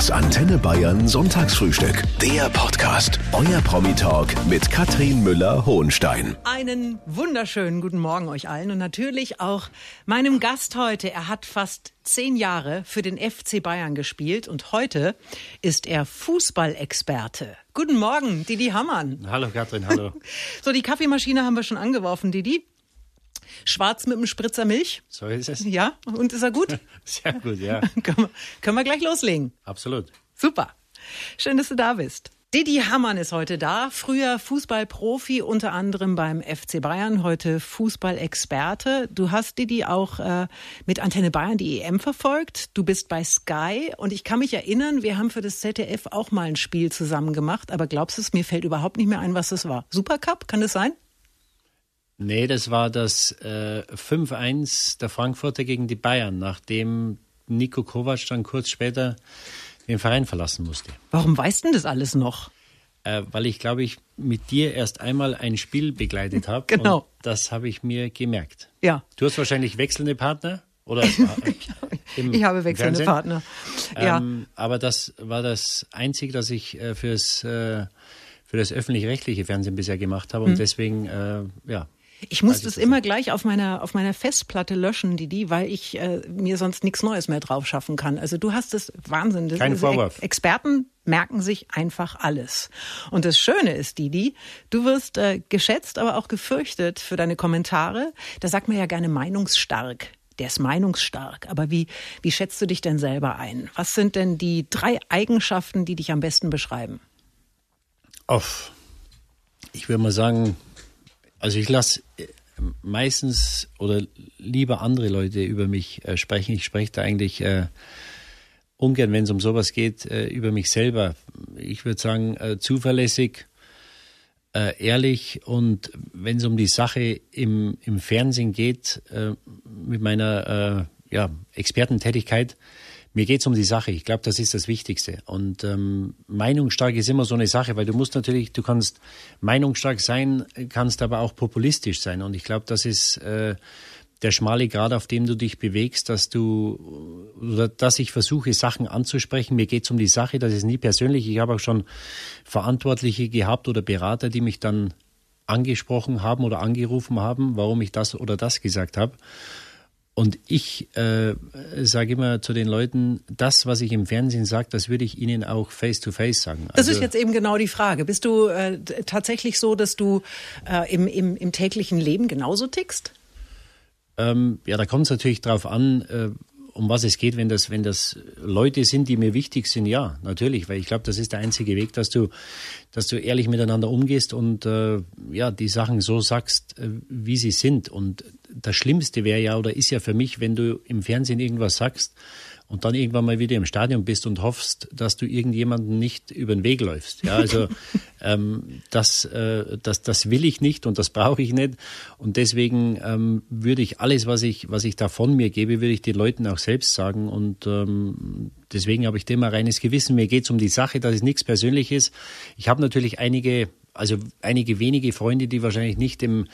Das Antenne Bayern Sonntagsfrühstück. Der Podcast. Euer Promi-Talk mit Katrin Müller-Hohenstein. Einen wunderschönen guten Morgen euch allen und natürlich auch meinem Gast heute. Er hat fast zehn Jahre für den FC Bayern gespielt und heute ist er Fußballexperte. Guten Morgen, Didi Hammann. Hallo Katrin, hallo. so, die Kaffeemaschine haben wir schon angeworfen, Didi. Schwarz mit einem Spritzer Milch. So ist es. Ja, und ist er gut? Sehr gut, ja. können, wir, können wir gleich loslegen? Absolut. Super. Schön, dass du da bist. Didi Hammann ist heute da. Früher Fußballprofi, unter anderem beim FC Bayern, heute Fußballexperte. Du hast Didi auch äh, mit Antenne Bayern die EM verfolgt. Du bist bei Sky und ich kann mich erinnern, wir haben für das ZDF auch mal ein Spiel zusammen gemacht. Aber glaubst du es, mir fällt überhaupt nicht mehr ein, was das war. Supercup, kann das sein? Nee, das war das äh, 5-1 der Frankfurter gegen die Bayern, nachdem Nico Kovac dann kurz später den Verein verlassen musste. Warum weißt du das alles noch? Äh, weil ich, glaube ich, mit dir erst einmal ein Spiel begleitet habe. Genau. Und das habe ich mir gemerkt. Ja. Du hast wahrscheinlich wechselnde Partner? Oder ich habe wechselnde? Partner. Ja. Ähm, aber das war das Einzige, das ich äh, fürs, äh, für das öffentlich-rechtliche Fernsehen bisher gemacht habe. Und Mhm. deswegen, äh, ja. Ich muss das das immer gleich auf meiner auf meiner Festplatte löschen, Didi, weil ich äh, mir sonst nichts Neues mehr drauf schaffen kann. Also du hast es Wahnsinn. Das Kein Vorwurf. Ex Experten merken sich einfach alles. Und das Schöne ist, Didi, du wirst äh, geschätzt, aber auch gefürchtet für deine Kommentare. Da sagt man ja gerne meinungsstark. Der ist meinungsstark. Aber wie wie schätzt du dich denn selber ein? Was sind denn die drei Eigenschaften, die dich am besten beschreiben? Auf, ich würde mal sagen, also ich lasse meistens oder lieber andere Leute über mich äh, sprechen. Ich spreche da eigentlich äh, ungern, wenn es um sowas geht, äh, über mich selber. Ich würde sagen, äh, zuverlässig, äh, ehrlich und wenn es um die Sache im, im Fernsehen geht, äh, mit meiner äh, ja, Expertentätigkeit, mir geht es um die Sache. Ich glaube, das ist das Wichtigste. Und ähm, meinungsstark ist immer so eine Sache, weil du musst natürlich, du kannst meinungsstark sein, kannst aber auch populistisch sein. Und ich glaube, das ist äh, der schmale Grad, auf dem du dich bewegst, dass du oder dass ich versuche, Sachen anzusprechen. Mir geht es um die Sache, das ist nie persönlich. Ich habe auch schon Verantwortliche gehabt oder Berater, die mich dann angesprochen haben oder angerufen haben, warum ich das oder das gesagt habe. Und ich äh, sage immer zu den Leuten, das, was ich im Fernsehen sage, das würde ich ihnen auch face-to-face sagen. Das Also- ist jetzt eben genau die Frage. Bist du äh, tatsächlich so, dass du äh, im, im, im täglichen Leben genauso tickst? Ähm, ja, da kommt es natürlich drauf an, äh, um was es geht, wenn das, wenn das Leute sind, die mir wichtig sind, ja, natürlich, weil ich glaube, das ist der einzige Weg, dass du, dass du ehrlich miteinander umgehst und äh, ja, die Sachen so sagst, äh, wie sie sind. Und das Schlimmste wäre ja oder ist ja für mich, wenn du im Fernsehen irgendwas sagst und dann irgendwann mal wieder im Stadion bist und hoffst, dass du irgendjemanden nicht über den Weg läufst. Ja, also ähm, das, äh, das, das will ich nicht und das brauche ich nicht. Und deswegen ähm, würde ich alles, was ich, was ich da von mir gebe, würde ich den Leuten auch selbst sagen. Und ähm, deswegen habe ich da immer reines Gewissen. Mir geht es um die Sache, dass es nichts Persönliches. Ich habe natürlich einige also einige wenige Freunde, die wahrscheinlich nicht im,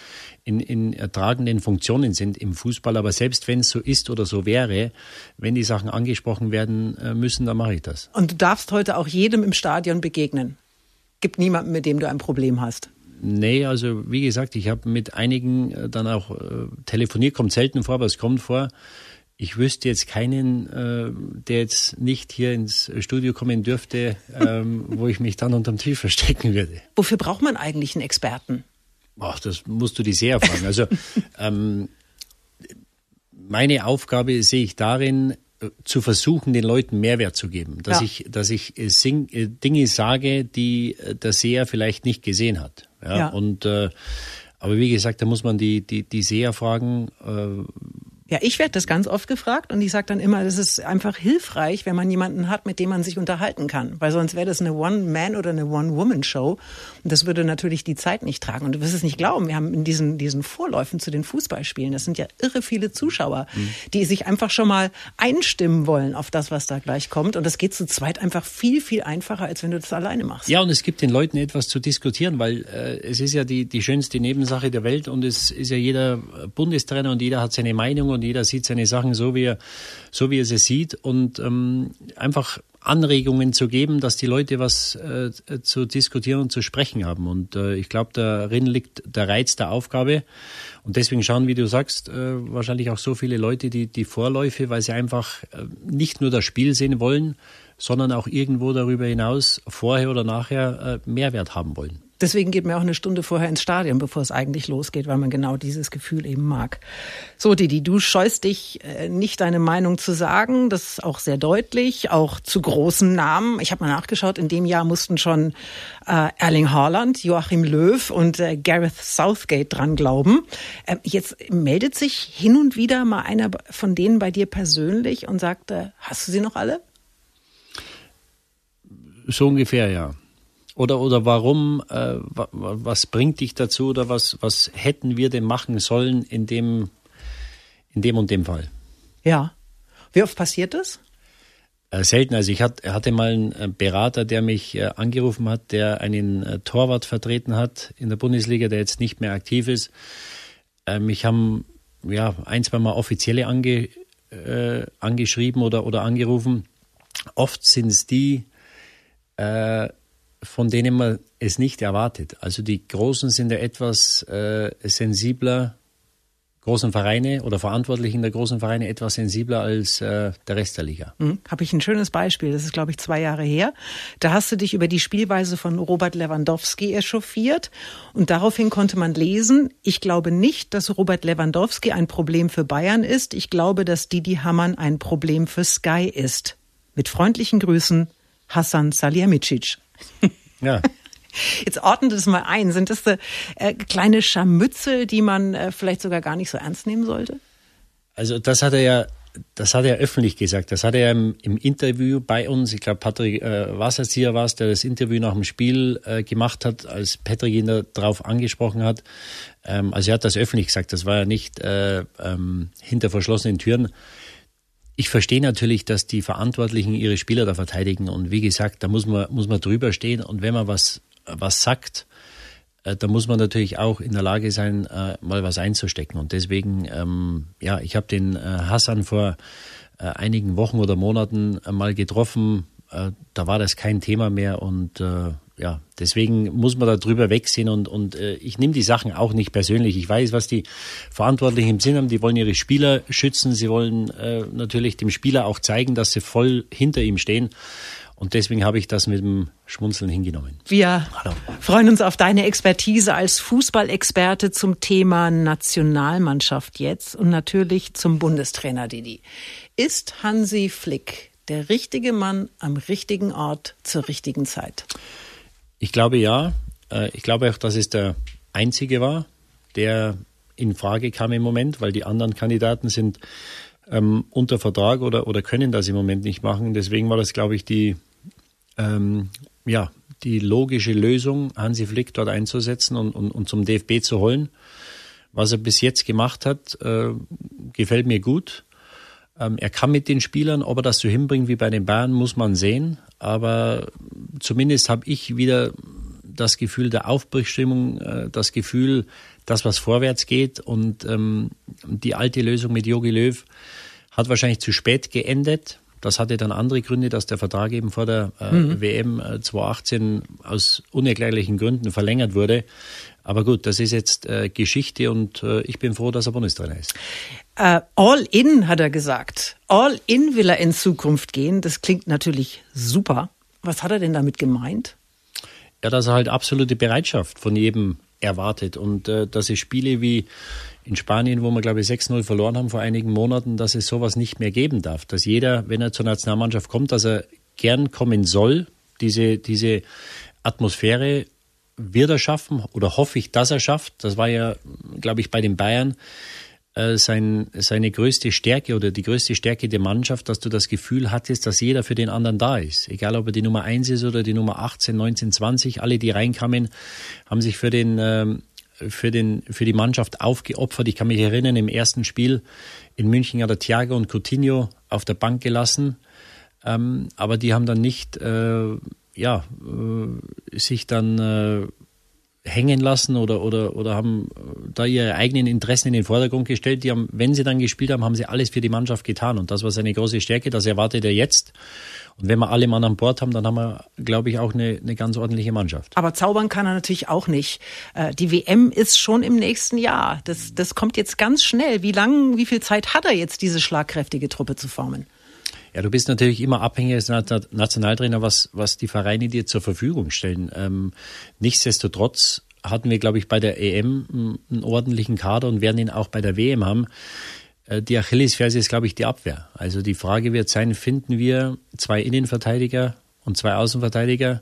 in, in tragenden Funktionen sind im Fußball, aber selbst wenn es so ist oder so wäre, wenn die Sachen angesprochen werden äh, müssen, dann mache ich das. Und du darfst heute auch jedem im Stadion begegnen. Gibt niemanden, mit dem du ein Problem hast. Nee, also wie gesagt, ich habe mit einigen äh, dann auch äh, telefoniert, kommt selten vor, aber es kommt vor. Ich wüsste jetzt keinen, äh, der jetzt nicht hier ins Studio kommen dürfte, ähm, wo ich mich dann unterm Tisch verstecken würde. Wofür braucht man eigentlich einen Experten? Ach, das musst du die sehr fragen. Also ähm, meine Aufgabe sehe ich darin, äh, zu versuchen, den Leuten Mehrwert zu geben. Dass Ja. ich, dass ich äh, sing, äh, Dinge sage, die der Seher vielleicht nicht gesehen hat. Ja. Ja. Und äh, aber wie gesagt, da muss man die, die, die Seher fragen, äh, Ja, ich werde das ganz oft gefragt und ich sage dann immer, das ist einfach hilfreich, wenn man jemanden hat, mit dem man sich unterhalten kann. Weil sonst wäre das eine One-Man- oder eine One-Woman-Show. Und das würde natürlich die Zeit nicht tragen. Und du wirst es nicht glauben, wir haben in diesen, diesen Vorläufen zu den Fußballspielen, das sind ja irre viele Zuschauer, die sich einfach schon mal einstimmen wollen auf das, was da gleich kommt. Und das geht zu zweit einfach viel, viel einfacher, als wenn du das alleine machst. Ja, und es gibt den Leuten etwas zu diskutieren, weil äh, es ist ja die, die schönste Nebensache der Welt und es ist ja jeder Bundestrainer und jeder hat seine Meinung und jeder sieht seine Sachen so, wie er, so wie er sie sieht und ähm, einfach Anregungen zu geben, dass die Leute was äh, zu diskutieren und zu sprechen haben. Und äh, ich glaube, darin liegt der Reiz der Aufgabe. Und deswegen schauen, wie du sagst, äh, wahrscheinlich auch so viele Leute die, die Vorläufe, weil sie einfach äh, nicht nur das Spiel sehen wollen, sondern auch irgendwo darüber hinaus vorher oder nachher äh, Mehrwert haben wollen. Deswegen geht man auch eine Stunde vorher ins Stadion, bevor es eigentlich losgeht, weil man genau dieses Gefühl eben mag. So, Didi, du scheust dich äh, nicht deine Meinung zu sagen. Das ist auch sehr deutlich, auch zu großen Namen. Ich habe mal nachgeschaut, in dem Jahr mussten schon äh, Erling Haaland, Joachim Löw und äh, Gareth Southgate dran glauben. Äh, jetzt meldet sich hin und wieder mal einer von denen bei dir persönlich und sagt, äh, hast du sie noch alle? So ungefähr, ja. Oder, oder warum, äh, was bringt dich dazu oder was, was hätten wir denn machen sollen in dem, in dem und dem Fall? Ja. Wie oft passiert das? Äh, selten. Also ich hatte mal einen äh, Berater, der mich äh, angerufen hat, der einen Torwart vertreten hat in der Bundesliga, der jetzt nicht mehr aktiv ist. Mich haben ja ein, zwei Mal offizielle ange, äh, angeschrieben oder, oder angerufen. Oft sind es die, äh, von denen man es nicht erwartet. Also die Großen sind ja etwas äh, sensibler, großen Vereine oder Verantwortlichen der großen Vereine etwas sensibler als äh, der Rest der Liga. Mhm. Habe ich ein schönes Beispiel. Das ist, glaube ich, zwei Jahre her. Da hast du dich über die Spielweise von Robert Lewandowski echauffiert und daraufhin konnte man lesen, ich glaube nicht, dass Robert Lewandowski ein Problem für Bayern ist. Ich glaube, dass Didi Hamann ein Problem für Sky ist. Mit freundlichen Grüßen, Hassan Salihamidzic. Ja. Jetzt ordnet es mal ein. Sind das äh, kleine Scharmützel, die man äh, vielleicht sogar gar nicht so ernst nehmen sollte? Also das hat er ja, das hat er öffentlich gesagt. Das hat er im, im Interview bei uns, ich glaube Patrick äh, Wasserzieher war es, der das Interview nach dem Spiel äh, gemacht hat, als Patrick ihn darauf angesprochen hat. Ähm, also er hat das öffentlich gesagt. Das war ja nicht äh, ähm, hinter verschlossenen Türen. Ich verstehe natürlich, dass die Verantwortlichen ihre Spieler da verteidigen und wie gesagt, da muss man, muss man drüber stehen und wenn man was, was sagt, äh, da muss man natürlich auch in der Lage sein, äh, mal was einzustecken. Und deswegen, ähm, ja, ich habe den äh, Hassan vor einigen Wochen oder Monaten mal getroffen. Da war das kein Thema mehr und ja, deswegen muss man da drüber wegsehen und, und äh, ich nehme die Sachen auch nicht persönlich. Ich weiß, was die Verantwortlichen im Sinn haben. Die wollen ihre Spieler schützen. Sie wollen äh, natürlich dem Spieler auch zeigen, dass sie voll hinter ihm stehen. Und deswegen habe ich das mit dem Schmunzeln hingenommen. Wir Hallo. freuen uns auf deine Expertise als Fußballexperte zum Thema Nationalmannschaft jetzt und natürlich zum Bundestrainer Didi. Ist Hansi Flick der richtige Mann am richtigen Ort zur richtigen Zeit? Ich glaube ja. Äh, ich glaube auch, dass es der einzige war, der in Frage kam im Moment, weil die anderen Kandidaten sind ähm, unter Vertrag oder, oder können das im Moment nicht machen. Deswegen war das, glaube ich, die, ähm, ja, die logische Lösung, Hansi Flick dort einzusetzen und, und, und zum DFB zu holen. Was er bis jetzt gemacht hat, äh, gefällt mir gut. Ähm, er kann mit den Spielern, ob er das so hinbringt wie bei den Bayern, muss man sehen. Aber zumindest habe ich wieder das Gefühl der Aufbruchstimmung, äh, das Gefühl, dass was vorwärts geht. Und ähm, die alte Lösung mit Jogi Löw hat wahrscheinlich zu spät geendet. Das hatte dann andere Gründe, dass der Vertrag eben vor der äh, mhm. WM 2018 aus unerklärlichen Gründen verlängert wurde. Aber gut, das ist jetzt äh, Geschichte und äh, ich bin froh, dass er Bundestrainer ist. Uh, all in, hat er gesagt. All in will er in Zukunft gehen. Das klingt natürlich super. Was hat er denn damit gemeint? Ja, dass er halt absolute Bereitschaft von jedem erwartet und äh, dass es Spiele wie in Spanien, wo wir glaube ich 6-0 verloren haben vor einigen Monaten, dass es sowas nicht mehr geben darf. Dass jeder, wenn er zur Nationalmannschaft kommt, dass er gern kommen soll. Diese, diese Atmosphäre wird er schaffen oder hoffe ich, dass er schafft. Das war ja, glaube ich, bei den Bayern äh, sein, seine größte Stärke oder die größte Stärke der Mannschaft, dass du das Gefühl hattest, dass jeder für den anderen da ist. Egal, ob er die Nummer 1 ist oder die Nummer 18, 19, 20, alle, die reinkamen, haben sich für den, ähm, für den, für die Mannschaft aufgeopfert. Ich kann mich erinnern, im ersten Spiel in München hat er Thiago und Coutinho auf der Bank gelassen. Ähm, aber die haben dann nicht, äh, ja, äh, sich dann, äh, hängen lassen oder, oder, oder haben da ihre eigenen Interessen in den Vordergrund gestellt. Die haben, wenn sie dann gespielt haben, haben sie alles für die Mannschaft getan. Und das war seine große Stärke, das erwartet er jetzt. Und wenn wir alle Mann an Bord haben, dann haben wir, glaube ich, auch eine, eine ganz ordentliche Mannschaft. Aber zaubern kann er natürlich auch nicht. Äh, die WM ist schon im nächsten Jahr. Das, das kommt jetzt ganz schnell. Wie lang, wie viel Zeit hat er jetzt, diese schlagkräftige Truppe zu formen? Ja, du bist natürlich immer abhängig als Nationaltrainer, was, was die Vereine dir zur Verfügung stellen. Ähm, nichtsdestotrotz hatten wir, glaube ich, bei der EM einen ordentlichen Kader und werden ihn auch bei der WM haben. Äh, die Achillesferse ist, glaube ich, die Abwehr. Also die Frage wird sein, finden wir zwei Innenverteidiger und zwei Außenverteidiger,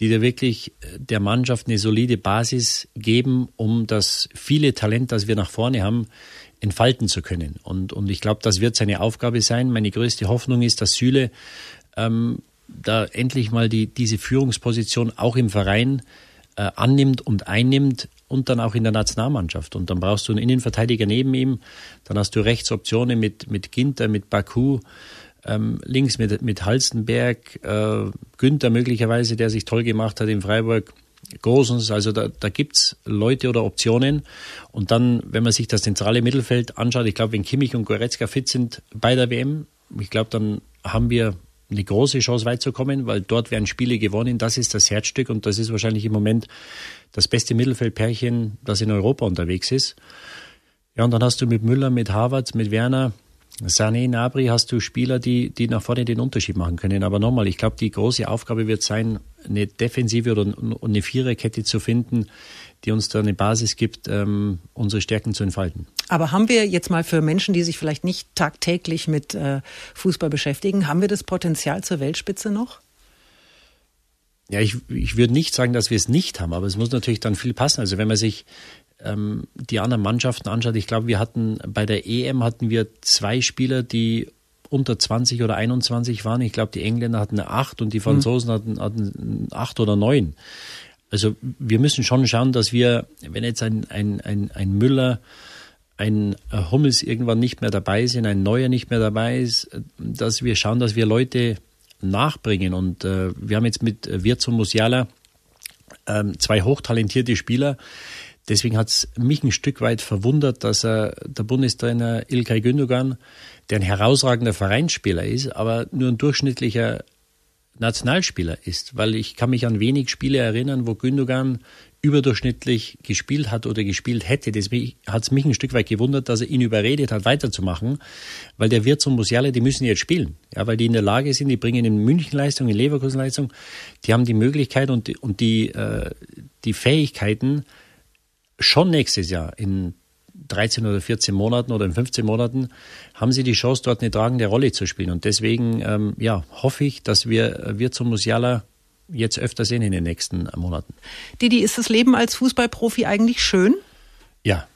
die da wirklich äh, der Mannschaft eine solide Basis geben, um das viele Talent, das wir nach vorne haben, entfalten zu können. Und, und ich glaube, das wird seine Aufgabe sein. Meine größte Hoffnung ist, dass Süle ähm, da endlich mal die, diese Führungsposition auch im Verein äh, annimmt und einnimmt und dann auch in der Nationalmannschaft. Und dann brauchst du einen Innenverteidiger neben ihm, dann hast du Rechtsoptionen mit, mit Ginter, mit Baku, ähm, links mit, mit Halstenberg, äh, Günther möglicherweise, der sich toll gemacht hat in Freiburg. Großens, also da, da gibt's Leute oder Optionen. Und dann, wenn man sich das zentrale Mittelfeld anschaut, ich glaube, wenn Kimmich und Goretzka fit sind bei der WM, ich glaube, dann haben wir eine große Chance weit zu kommen, weil dort werden Spiele gewonnen. Das ist das Herzstück und das ist wahrscheinlich im Moment das beste Mittelfeldpärchen, das in Europa unterwegs ist. Ja, und dann hast du mit Müller, mit Harvard, mit Werner, Sané, Nabri hast du Spieler, die, die nach vorne den Unterschied machen können. Aber nochmal, ich glaube, die große Aufgabe wird sein, eine Defensive oder eine Viererkette zu finden, die uns da eine Basis gibt, ähm, unsere Stärken zu entfalten. Aber haben wir jetzt mal für Menschen, die sich vielleicht nicht tagtäglich mit äh, Fußball beschäftigen, haben wir das Potenzial zur Weltspitze noch? Ja, ich, ich würde nicht sagen, dass wir es nicht haben, aber es muss natürlich dann viel passen. Also wenn man sich ähm, die anderen Mannschaften anschaut, ich glaube, wir hatten bei der EM hatten wir zwei Spieler, die unter 20 oder 21 waren. Ich glaube, die Engländer hatten eine 8 und die Franzosen mhm. hatten, hatten 8 oder 9. Also wir müssen schon schauen, dass wir, wenn jetzt ein, ein, ein, ein Müller, ein Hummels irgendwann nicht mehr dabei sind, ein Neuer nicht mehr dabei ist, dass wir schauen, dass wir Leute nachbringen. Und äh, wir haben jetzt mit Wirtz und Musiala ähm, zwei hochtalentierte Spieler, Deswegen hat es mich ein Stück weit verwundert, dass er, der Bundestrainer Ilkay Gündogan, der ein herausragender Vereinsspieler ist, aber nur ein durchschnittlicher Nationalspieler ist, weil ich kann mich an wenig Spiele erinnern, wo Gündogan überdurchschnittlich gespielt hat oder gespielt hätte. Deswegen hat es mich ein Stück weit gewundert, dass er ihn überredet hat, weiterzumachen, weil der Wirt und Musiale, die müssen jetzt spielen, ja, weil die in der Lage sind, die bringen in München Leistung, in Leverkusen Leistung, die haben die Möglichkeit und und die, äh, die Fähigkeiten, schon nächstes Jahr in 13 oder 14 Monaten oder in 15 Monaten haben sie die Chance, dort eine tragende Rolle zu spielen. Und deswegen ähm, ja, hoffe ich, dass wir, wir zum Musiala jetzt öfter sehen in den nächsten Monaten. Didi, ist das Leben als Fußballprofi eigentlich schön? Ja.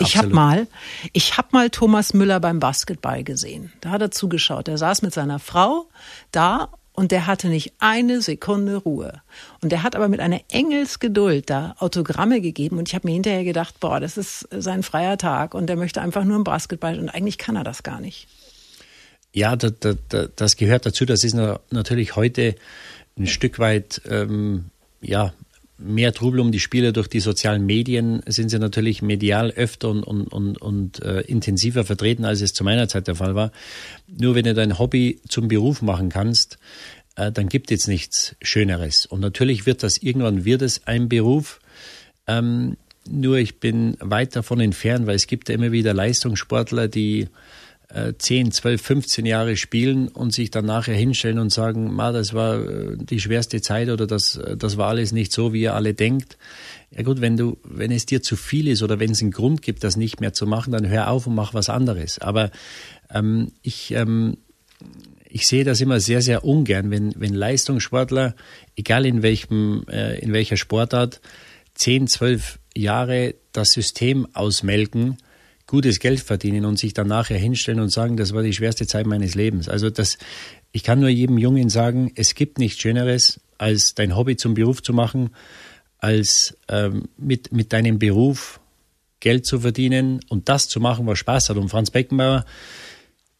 Ich habe mal, ich habe mal Thomas Müller beim Basketball gesehen. Da hat er zugeschaut. Er saß mit seiner Frau da und der hatte nicht eine Sekunde Ruhe. Und der hat aber mit einer Engelsgeduld da Autogramme gegeben. Und ich habe mir hinterher gedacht, boah, das ist sein freier Tag. Und der möchte einfach nur im Basketball. Und eigentlich kann er das gar nicht. Ja, das, das, das gehört dazu. Das ist natürlich heute ein Stück weit ähm, ja, mehr Trubel um die Spieler durch die sozialen Medien sind sie natürlich medial öfter und, und, und, und äh, intensiver vertreten, als es zu meiner Zeit der Fall war. Nur wenn du dein Hobby zum Beruf machen kannst, äh, dann gibt es nichts Schöneres. Und natürlich wird das irgendwann wird es ein Beruf. Ähm, nur ich bin weit davon entfernt, weil es gibt ja immer wieder Leistungssportler, die 10, 12, 15 Jahre spielen und sich dann nachher hinstellen und sagen, Ma, das war äh, die schwerste Zeit oder das, äh, das war alles nicht so, wie ihr alle denkt. Ja gut, wenn du, wenn es dir zu viel ist oder wenn es einen Grund gibt, das nicht mehr zu machen, dann hör auf und mach was anderes. Aber ähm, ich, ähm, ich sehe das immer sehr, sehr ungern, wenn, wenn Leistungssportler, egal in welchem, äh, in welcher Sportart, 10, 12 Jahre das System ausmelken, gutes Geld verdienen und sich dann nachher hinstellen und sagen, das war die schwerste Zeit meines Lebens. Also das, ich kann nur jedem Jungen sagen, es gibt nichts Schöneres, als dein Hobby zum Beruf zu machen, als ähm, mit, mit deinem Beruf Geld zu verdienen und das zu machen, was Spaß hat. Und Franz Beckenbauer,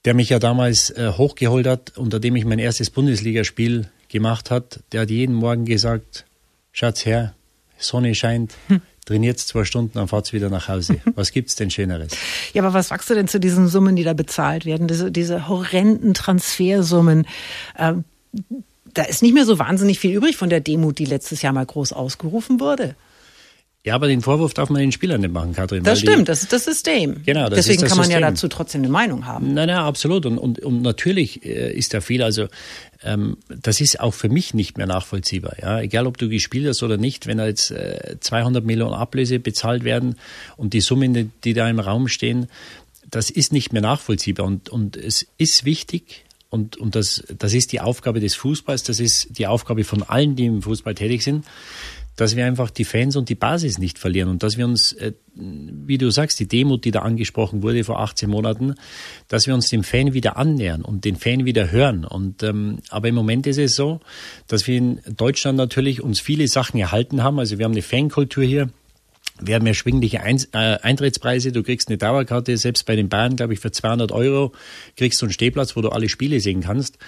der mich ja damals äh, hochgeholt hat, unter dem ich mein erstes Bundesligaspiel gemacht hat, der hat jeden Morgen gesagt, Schatz Herr, Sonne scheint. trainiert zwei Stunden, dann fahrt wieder nach Hause. Was gibt's denn Schöneres? Ja, aber was sagst du denn zu diesen Summen, die da bezahlt werden? Diese, diese horrenden Transfersummen. Ähm, da ist nicht mehr so wahnsinnig viel übrig von der Demut, die letztes Jahr mal groß ausgerufen wurde. Ja, aber den Vorwurf darf man den Spielern nicht machen, Katrin. Das stimmt, die, das ist das System. Genau, das Deswegen ist das kann man System. ja dazu trotzdem eine Meinung haben. Nein, nein, absolut. Und, und, und natürlich äh, ist da viel, also ähm, das ist auch für mich nicht mehr nachvollziehbar. Ja? Egal, ob du gespielt hast oder nicht, wenn da jetzt äh, 200 Millionen Ablöse bezahlt werden und die Summen, die da im Raum stehen, das ist nicht mehr nachvollziehbar. Und, und es ist wichtig, und, und das, das ist die Aufgabe des Fußballs, das ist die Aufgabe von allen, die im Fußball tätig sind, dass wir einfach die Fans und die Basis nicht verlieren und dass wir uns, äh, wie du sagst, die Demut, die da angesprochen wurde vor 18 Monaten, dass wir uns dem Fan wieder annähern und den Fan wieder hören. Und ähm, aber im Moment ist es so, dass wir in Deutschland natürlich uns viele Sachen erhalten haben. Also wir haben eine Fankultur hier. Wir haben erschwingliche äh, Eintrittspreise. Du kriegst eine Dauerkarte, selbst bei den Bayern, glaube ich, für 200 Euro kriegst du einen Stehplatz, wo du alle Spiele sehen kannst.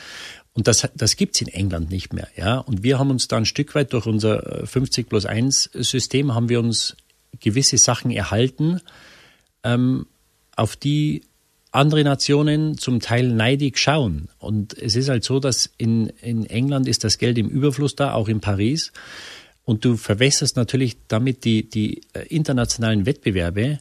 Und das, das gibt's in England nicht mehr. Ja? Und wir haben uns da ein Stück weit durch unser 50 äh, plus 1 System haben wir uns gewisse Sachen erhalten, ähm, auf die andere Nationen zum Teil neidig schauen. Und es ist halt so, dass in, in England ist das Geld im Überfluss da, auch in Paris. Und du verwässerst natürlich damit die, die äh, internationalen Wettbewerbe,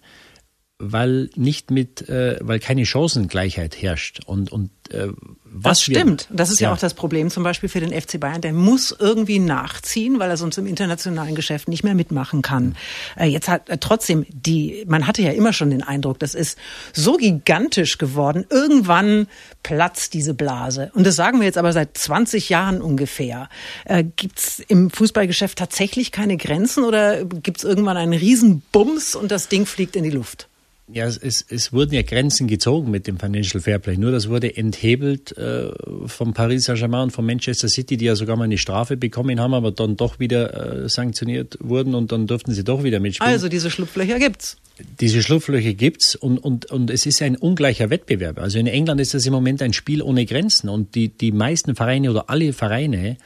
weil nicht mit, äh, weil keine Chancengleichheit herrscht. Und, und äh, was das stimmt. Wir, das ist ja. ja. auch das Problem zum Beispiel für den FC Bayern. Der muss irgendwie nachziehen, weil er sonst im internationalen Geschäft nicht mehr mitmachen kann. Äh, jetzt hat äh, trotzdem die, man hatte ja immer schon den Eindruck, das ist so gigantisch geworden. Irgendwann platzt diese Blase. Und das sagen wir jetzt aber seit 20 Jahren ungefähr. Äh, gibt es im Fußballgeschäft tatsächlich keine Grenzen oder gibt es irgendwann einen Riesenbums und das Ding fliegt in die Luft? Ja, es, es wurden ja Grenzen gezogen mit dem Financial Fairplay. Nur das wurde enthebelt äh, vom Paris Saint-Germain und von Manchester City, die ja sogar mal eine Strafe bekommen haben, aber dann doch wieder äh, sanktioniert wurden und dann durften sie doch wieder mitspielen. Also diese Schlupflöcher gibt's. Diese Schlupflöcher gibt's und, und, und es ist ein ungleicher Wettbewerb. Also in England ist das im Moment ein Spiel ohne Grenzen und die, die meisten Vereine oder alle Vereine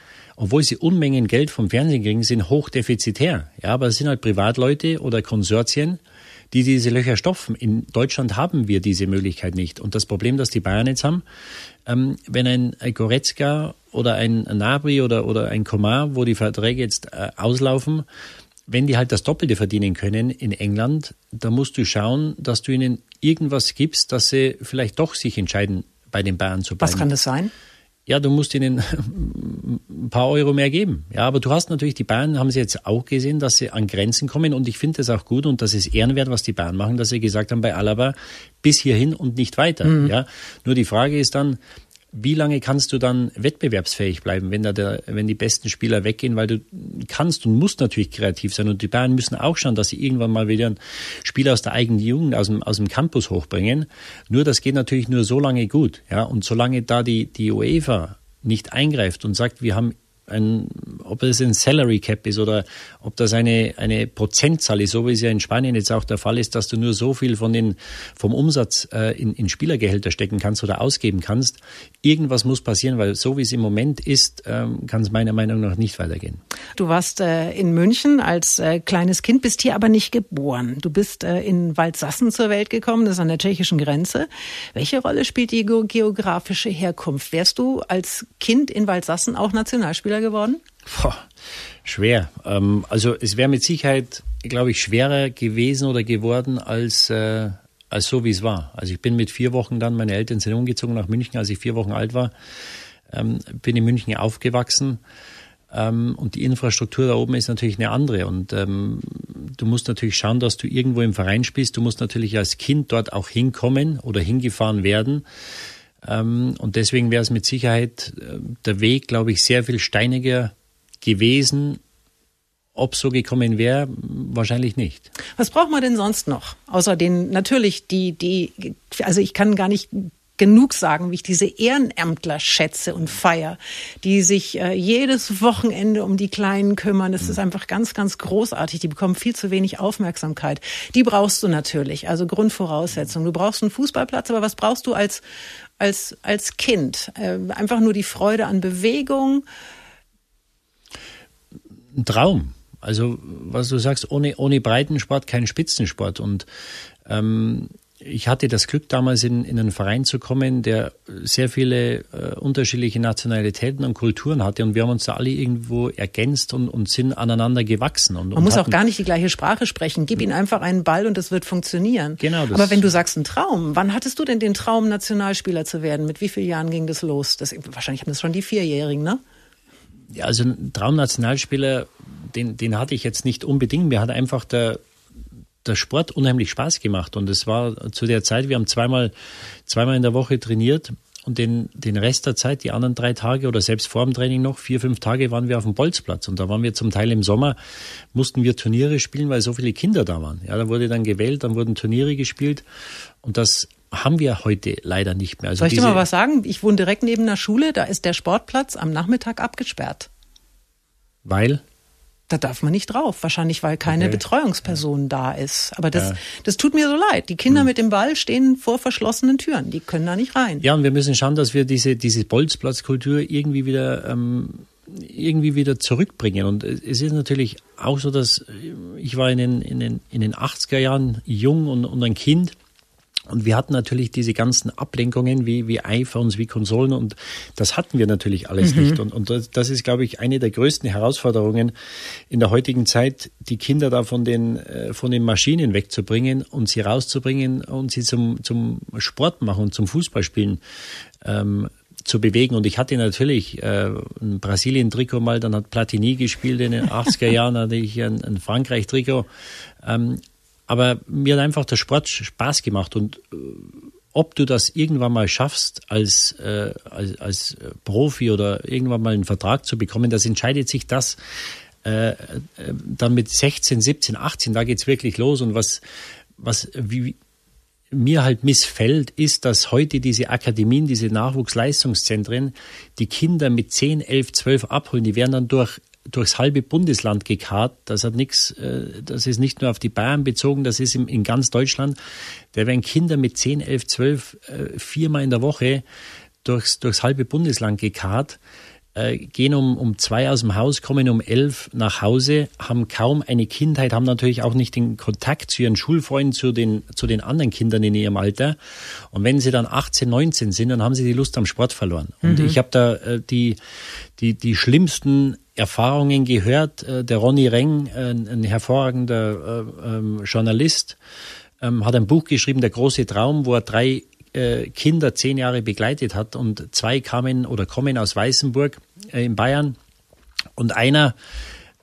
obwohl sie Unmengen Geld vom Fernsehen kriegen, sind hochdefizitär. Ja, aber es sind halt Privatleute oder Konsortien, die diese Löcher stopfen. In Deutschland haben wir diese Möglichkeit nicht. Und das Problem, das die Bayern jetzt haben, ähm, wenn ein, Goretzka oder ein Nabri oder, oder ein Komar, wo die Verträge jetzt äh, auslaufen, wenn die halt das Doppelte verdienen können in England, da musst du schauen, dass du ihnen irgendwas gibst, dass sie vielleicht doch sich entscheiden, bei den Bayern zu bleiben. Was kann das sein? Ja, du musst ihnen ein paar Euro mehr geben. Ja, aber du hast natürlich, die Bayern haben sie jetzt auch gesehen, dass sie an Grenzen kommen und ich finde das auch gut und das ist ehrenwert, was die Bayern machen, dass sie gesagt haben bei Alaba bis hierhin und nicht weiter. Mhm. Ja, nur die Frage ist dann, wie lange kannst du dann wettbewerbsfähig bleiben, wenn da der, wenn die besten Spieler weggehen, weil du kannst und musst natürlich kreativ sein. Und die Bayern müssen auch schauen, dass sie irgendwann mal wieder einen Spieler aus der eigenen Jugend, aus dem, aus dem Campus hochbringen. Nur das geht natürlich nur so lange gut, ja, und solange da die, die UEFA nicht eingreift und sagt, wir haben ein, ob es ein Salary Cap ist oder ob das eine, eine Prozentzahl ist, so wie es ja in Spanien jetzt auch der Fall ist, dass du nur so viel von den, vom Umsatz äh, in, in Spielergehälter stecken kannst oder ausgeben kannst. Irgendwas muss passieren, weil so wie es im Moment ist, ähm, kann es meiner Meinung nach nicht weitergehen. Du warst äh, in München als äh, kleines Kind, bist hier aber nicht geboren. Du bist äh, in Waldsassen zur Welt gekommen, das ist an der tschechischen Grenze. Welche Rolle spielt die geografische Herkunft? Wärst du als Kind in Waldsassen auch Nationalspieler schwer geworden? Boah, schwer. Ähm, also es wäre mit Sicherheit, glaube ich, schwerer gewesen oder geworden als, äh, als so, wie es war. Also ich bin mit vier Wochen dann, meine Eltern sind umgezogen nach München, als ich vier Wochen alt war, ähm, bin in München aufgewachsen. Ähm, und die Infrastruktur da oben ist natürlich eine andere. Und ähm, du musst natürlich schauen, dass du irgendwo im Verein spielst. Du musst natürlich als Kind dort auch hinkommen oder hingefahren werden. Ähm, und deswegen wäre es mit Sicherheit äh, der Weg, glaube ich, sehr viel steiniger gewesen. Ob so gekommen wäre, wahrscheinlich nicht. Was braucht man denn sonst noch? Außer den, natürlich die, die, also ich kann gar nicht genug sagen, wie ich diese Ehrenämtler schätze und feier, die sich äh, jedes Wochenende um die Kleinen kümmern. Das mhm. ist einfach ganz, ganz großartig. Die bekommen viel zu wenig Aufmerksamkeit. Die brauchst du natürlich, also Grundvoraussetzung. Du brauchst einen Fußballplatz, aber was brauchst du als, als, als Kind? Äh, einfach nur die Freude an Bewegung. Ein Traum. Also was du sagst, ohne, ohne Breitensport kein Spitzensport. Und ähm, ich hatte das Glück, damals in, in einen Verein zu kommen, der sehr viele äh, unterschiedliche Nationalitäten und Kulturen hatte. Und wir haben uns da alle irgendwo ergänzt und, und sind aneinander gewachsen. Und, Man und muss hatten, auch gar nicht die gleiche Sprache sprechen. Gib ihnen einfach einen Ball und es wird funktionieren. Genau. Aber wenn du sagst, ein Traum, wann hattest du denn den Traum, Nationalspieler zu werden? Mit wie vielen Jahren ging das los? Das, wahrscheinlich haben das schon die Vierjährigen, ne? Ja, also ein Traum-Nationalspieler, den, den hatte ich jetzt nicht unbedingt. Mir hat einfach der, der Sport unheimlich Spaß gemacht. Und es war zu der Zeit, wir haben zweimal, zweimal in der Woche trainiert und den, den Rest der Zeit, die anderen drei Tage oder selbst vor dem Training noch, vier, fünf Tage waren wir auf dem Bolzplatz. Und da waren wir zum Teil im Sommer, mussten wir Turniere spielen, weil so viele Kinder da waren. Ja, da wurde dann gewählt, dann wurden Turniere gespielt. Und das haben wir heute leider nicht mehr. Also Soll ich dir mal was sagen? Ich wohne direkt neben einer Schule, da ist der Sportplatz am Nachmittag abgesperrt. Weil? Da darf man nicht drauf. Wahrscheinlich, weil keine okay. Betreuungsperson da ist. Aber das, ja. das tut mir so leid. Die Kinder hm. mit dem Ball stehen vor verschlossenen Türen. Die können da nicht rein. Ja, und wir müssen schauen, dass wir diese, diese Bolzplatzkultur irgendwie wieder, ähm, irgendwie wieder zurückbringen. Und es ist natürlich auch so, dass ich war in den, in den, in den 80er Jahren jung und, und ein Kind. Und wir hatten natürlich diese ganzen Ablenkungen wie, wie iPhones, wie Konsolen und das hatten wir natürlich alles mhm. nicht. Und, und das ist, glaube ich, eine der größten Herausforderungen in der heutigen Zeit, die Kinder da von den, äh, von den Maschinen wegzubringen und sie rauszubringen und sie zum, zum Sport machen und zum Fußballspielen ähm, zu bewegen. Und ich hatte natürlich äh, ein Brasilien-Trikot mal, dann hat Platini gespielt in den 80er Jahren, hatte ich ein, ein Frankreich-Trikot. Ähm, aber mir hat einfach der Sport Spaß gemacht und äh, ob du das irgendwann mal schaffst, als, äh, als, als Profi oder irgendwann mal einen Vertrag zu bekommen, das entscheidet sich das äh, äh dann mit 16, 17, 18, da geht's wirklich los. Und was, was wie, mir halt missfällt, ist, dass heute diese Akademien, diese Nachwuchsleistungszentren, die Kinder mit 10, 11, 12 abholen, die werden dann durch durchs halbe Bundesland gekarrt. Das hat nichts, äh, das ist nicht nur auf die Bayern bezogen, das ist in ganz Deutschland. Da werden Kinder mit 10, 11, 12 viermal in der Woche durchs, durchs halbe Bundesland gekarrt äh, gehen um, um zwei aus dem Haus, kommen um elf nach Hause, haben kaum eine Kindheit, haben natürlich auch nicht den Kontakt zu ihren Schulfreunden, zu den, zu den anderen Kindern in ihrem Alter. Und wenn sie dann 18, 19 sind, dann haben sie die Lust am Sport verloren. Und mhm. ich habe da äh, die, die, die schlimmsten Erfahrungen gehört. Äh, der Ronny Reng, äh, ein hervorragender äh, ähm, Journalist, ähm, hat ein Buch geschrieben, Der große Traum, wo er drei Kinder zehn Jahre begleitet hat und zwei kamen oder kommen aus Weißenburg in Bayern und einer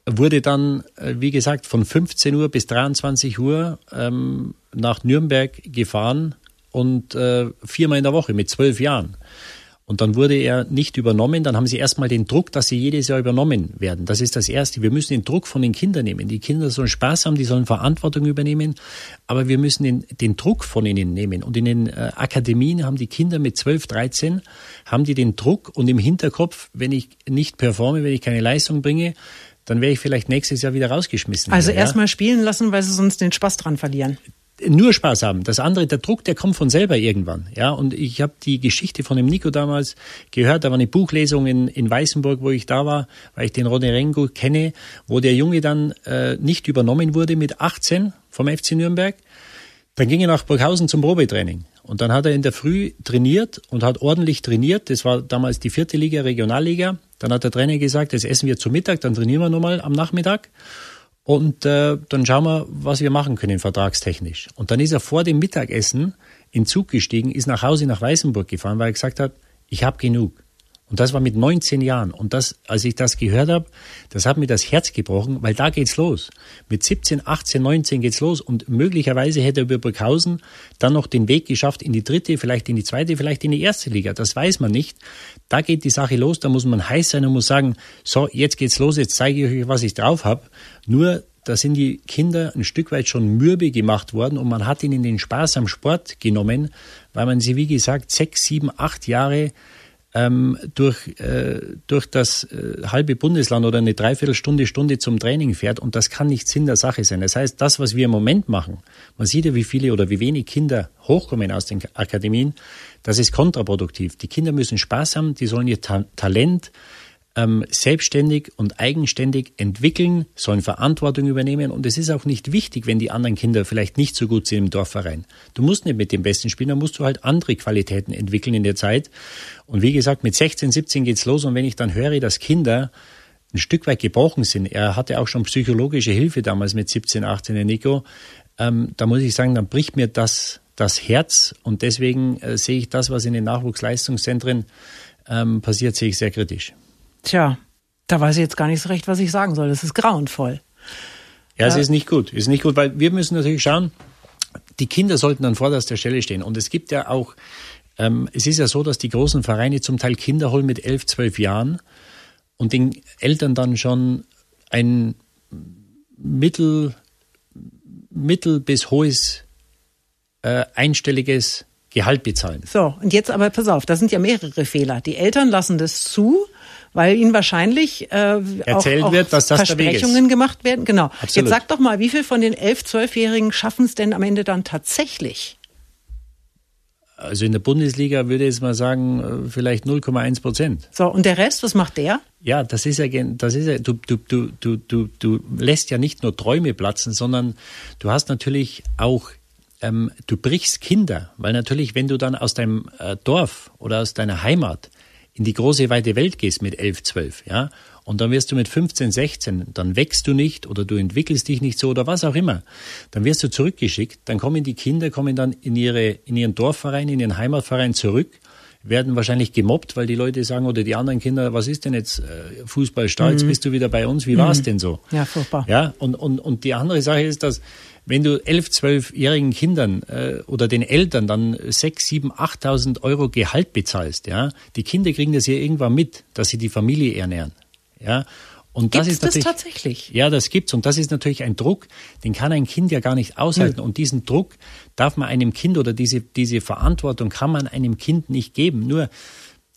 wurde dann, wie gesagt, von 15 Uhr bis 23 Uhr ähm, nach Nürnberg gefahren und äh, viermal in der Woche mit zwölf Jahren. Und dann wurde er nicht übernommen. Dann haben sie erstmal den Druck, dass sie jedes Jahr übernommen werden. Das ist das Erste. Wir müssen den Druck von den Kindern nehmen. Die Kinder sollen Spaß haben, die sollen Verantwortung übernehmen. Aber wir müssen den, den Druck von ihnen nehmen. Und in den äh, Akademien haben die Kinder mit 12, 13, haben die den Druck und im Hinterkopf, wenn ich nicht performe, wenn ich keine Leistung bringe, dann wäre ich vielleicht nächstes Jahr wieder rausgeschmissen. Also ja? erstmal spielen lassen, weil sie sonst den Spaß dran verlieren nur Spaß haben. Das andere, der Druck, der kommt von selber irgendwann. Ja, und ich habe die Geschichte von dem Nico damals gehört. Da war eine Buchlesung in, in Weißenburg, wo ich da war, weil ich den Ronny Rengo kenne, wo der Junge dann äh, nicht übernommen wurde mit 18 vom FC Nürnberg. Dann ging er nach Burghausen zum Probetraining. Und dann hat er in der Früh trainiert und hat ordentlich trainiert. Das war damals die vierte Liga, Regionalliga. Dann hat der Trainer gesagt, das essen wir zu Mittag, dann trainieren wir nochmal am Nachmittag. Und äh, dann schauen wir, was wir machen können vertragstechnisch. Und dann ist er vor dem Mittagessen in Zug gestiegen, ist nach Hause nach Weißenburg gefahren, weil er gesagt hat, ich habe genug. Und das war mit 19 Jahren. Und das, als ich das gehört habe, das hat mir das Herz gebrochen, weil da geht's los. Mit 17, 18, 19 geht's los. Und möglicherweise hätte er über Burghausen dann noch den Weg geschafft in die dritte, vielleicht in die zweite, vielleicht in die erste Liga. Das weiß man nicht. Da geht die Sache los. Da muss man heiß sein und muss sagen, so, jetzt geht's los, jetzt zeige ich euch, was ich drauf habe. Nur da sind die Kinder ein Stück weit schon mürbe gemacht worden und man hat ihnen den Spaß am Sport genommen, weil man sie, wie gesagt, sechs, sieben, acht Jahre ähm, durch, äh, durch das äh, halbe Bundesland oder eine Dreiviertelstunde, Stunde zum Training fährt. Und das kann nicht Sinn der Sache sein. Das heißt, das, was wir im Moment machen, man sieht ja, wie viele oder wie wenig Kinder hochkommen aus den Akademien, das ist kontraproduktiv. Die Kinder müssen Spaß haben, die sollen ihr Ta Talent ähm, selbstständig und eigenständig entwickeln, sollen Verantwortung übernehmen. Und es ist auch nicht wichtig, wenn die anderen Kinder vielleicht nicht so gut sind im Dorfverein. Du musst nicht mit dem Besten spielen, dann musst du halt andere Qualitäten entwickeln in der Zeit. Und wie gesagt, mit 16, 17 geht's los. Und wenn ich dann höre, dass Kinder ein Stück weit gebrochen sind, er hatte auch schon psychologische Hilfe damals mit 17, 18, der Nico, ähm, da muss ich sagen, dann bricht mir das das Herz. Und deswegen äh, sehe ich das, was in den Nachwuchsleistungszentren ähm, passiert, sehe ich sehr kritisch. Tja, da weiß ich jetzt gar nicht so recht, was ich sagen soll. Das ist grauenvoll. Ja, es ist nicht gut. Es ist nicht gut, weil wir müssen natürlich schauen, die Kinder sollten an vorderster Stelle stehen. Und es gibt ja auch, ähm, es ist ja so, dass die großen Vereine zum Teil Kinder holen mit elf, zwölf Jahren und den Eltern dann schon ein mittel, mittel bis hohes äh, einstelliges Gehalt bezahlen. So, und jetzt aber pass auf, da sind ja mehrere Fehler. Die Eltern lassen das zu, weil ihnen wahrscheinlich äh, erzählt auch, auch wird, dass das Versprechungen gemacht werden. Genau. Absolut. Jetzt sag doch mal, wie viel von den elf, zwölfjährigen schaffen es denn am Ende dann tatsächlich? Also in der Bundesliga würde ich jetzt mal sagen, äh, vielleicht 0,1 Prozent. So, und der Rest, was macht der? Ja, das ist ja, das ist ja, du, du, du, du, du, du lässt ja nicht nur Träume platzen, sondern du hast natürlich auch ähm, du brichst Kinder, weil natürlich, wenn du dann aus deinem äh, Dorf oder aus deiner Heimat in die große weite Welt gehst mit 11, 12, ja, und dann wirst du mit 15, 16, dann wächst du nicht oder du entwickelst dich nicht so oder was auch immer, dann wirst du zurückgeschickt, dann kommen die Kinder, kommen dann in, ihre, in ihren Dorfverein, in ihren Heimatverein zurück, werden wahrscheinlich gemobbt, weil die Leute sagen oder die anderen Kinder, was ist denn jetzt äh, Fußball stark, mhm. bist du wieder bei uns, wie mhm. war es denn so? Ja, furchtbar. Ja, und, und, und die andere Sache ist, dass wenn du elf, zwölfjährigen Kindern äh, oder den Eltern dann sechs, sieben, achttausend Euro Gehalt bezahlst, ja, die Kinder kriegen das ja irgendwann mit, dass sie die Familie ernähren, ja. Und das gibt's ist natürlich, das tatsächlich? Ja, das gibt's. Und das ist natürlich ein Druck, den kann ein Kind ja gar nicht aushalten. Hm. Und diesen Druck darf man einem Kind oder diese, diese Verantwortung kann man einem Kind nicht geben. Nur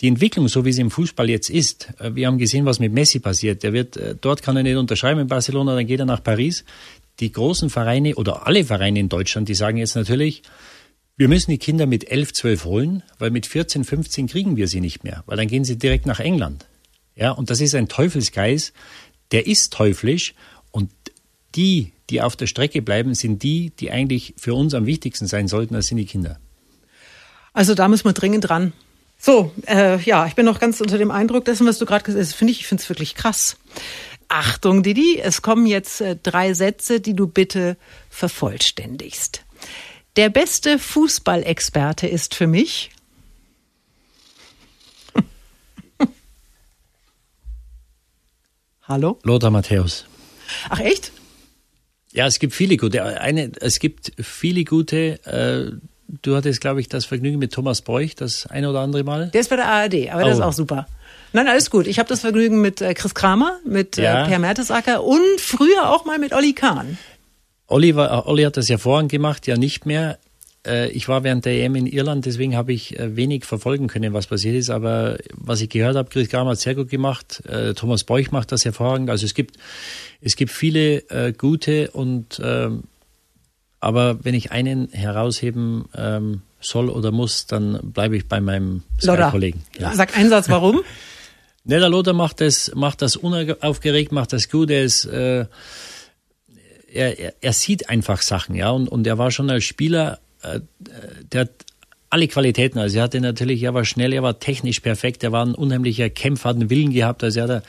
die Entwicklung, so wie sie im Fußball jetzt ist, äh, wir haben gesehen, was mit Messi passiert. Der wird, äh, dort kann er nicht unterschreiben in Barcelona, dann geht er nach Paris die großen Vereine oder alle Vereine in Deutschland, die sagen jetzt natürlich, wir müssen die Kinder mit 11, 12 holen, weil mit 14, 15 kriegen wir sie nicht mehr, weil dann gehen sie direkt nach England. Ja, und das ist ein Teufelsgeist, der ist teuflisch und die, die auf der Strecke bleiben, sind die, die eigentlich für uns am wichtigsten sein sollten, das sind die Kinder. Also da müssen wir dringend dran. So, äh, ja, ich bin noch ganz unter dem Eindruck dessen, was du gerade gesagt hast. Finde ich, ich finde es wirklich krass. Achtung, Didi, es kommen jetzt äh, drei Sätze, die du bitte vervollständigst. Der beste Fußballexperte ist für mich. Hallo? Lothar Matthäus. Ach echt? Ja, es gibt viele gute. Eine, es gibt viele gute. Äh, du hattest, glaube ich, das Vergnügen mit Thomas Bräuch das eine oder andere Mal. Der ist bei der ARD, aber oh. das ist auch super. Nein, alles gut. Ich habe das Vergnügen mit äh, Chris Kramer, mit äh, ja. Per Mertesacker und früher auch mal mit Olli Kahn. Olli, war, Olli hat das ja vorhin gemacht, ja nicht mehr. Äh, ich war während der EM in Irland, deswegen habe ich wenig verfolgen können, was passiert ist. Aber was ich gehört habe, Chris Kramer hat sehr gut gemacht. Thomas Beuch macht das hervorragend. Also es gibt, es gibt viele gute und ähm, aber wenn ich einen herausheben ähm, soll oder muss, dann bleibe ich bei meinem Kollegen. Ja. Sag einen Satz, warum? Ne, der Lothar macht das, macht das unaufgeregt, macht das gut. Er ist, äh, er, er, sieht einfach Sachen, ja. Und, und er war schon als Spieler, äh, der hat alle Qualitäten. Also er hatte natürlich, er war schnell, er war technisch perfekt, er war ein unheimlicher Kämpfer, hat einen Willen gehabt. Also er hat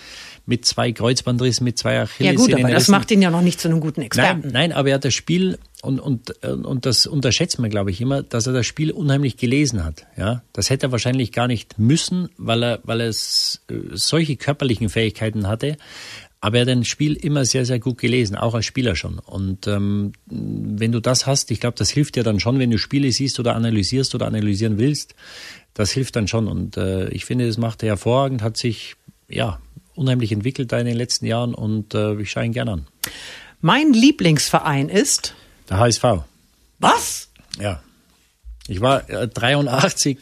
mit zwei Kreuzbandrissen, mit zwei Achilles. Ja gut, aber das macht ihn ja noch nicht zu einem guten Experten. Nein, nein, aber er hat das Spiel und, und, und das unterschätzt man, glaube ich, immer, dass er das Spiel unheimlich gelesen hat. Ja, das hätte er wahrscheinlich gar nicht müssen, weil er, weil er äh, solche körperlichen Fähigkeiten hatte. Aber er hat ein Spiel immer sehr, sehr gut gelesen, auch als Spieler schon. Und ähm, wenn du das hast, ich glaube, das hilft dir dann schon, wenn du Spiele siehst oder analysierst oder analysieren willst. Das hilft dann schon. Und äh, ich finde, das macht er hervorragend, hat sich ja unheimlich entwickelt da in den letzten Jahren und äh, ich schaue ihn gerne an. Mein Lieblingsverein ist der HSV. Was? Ja. Ich war äh, 83.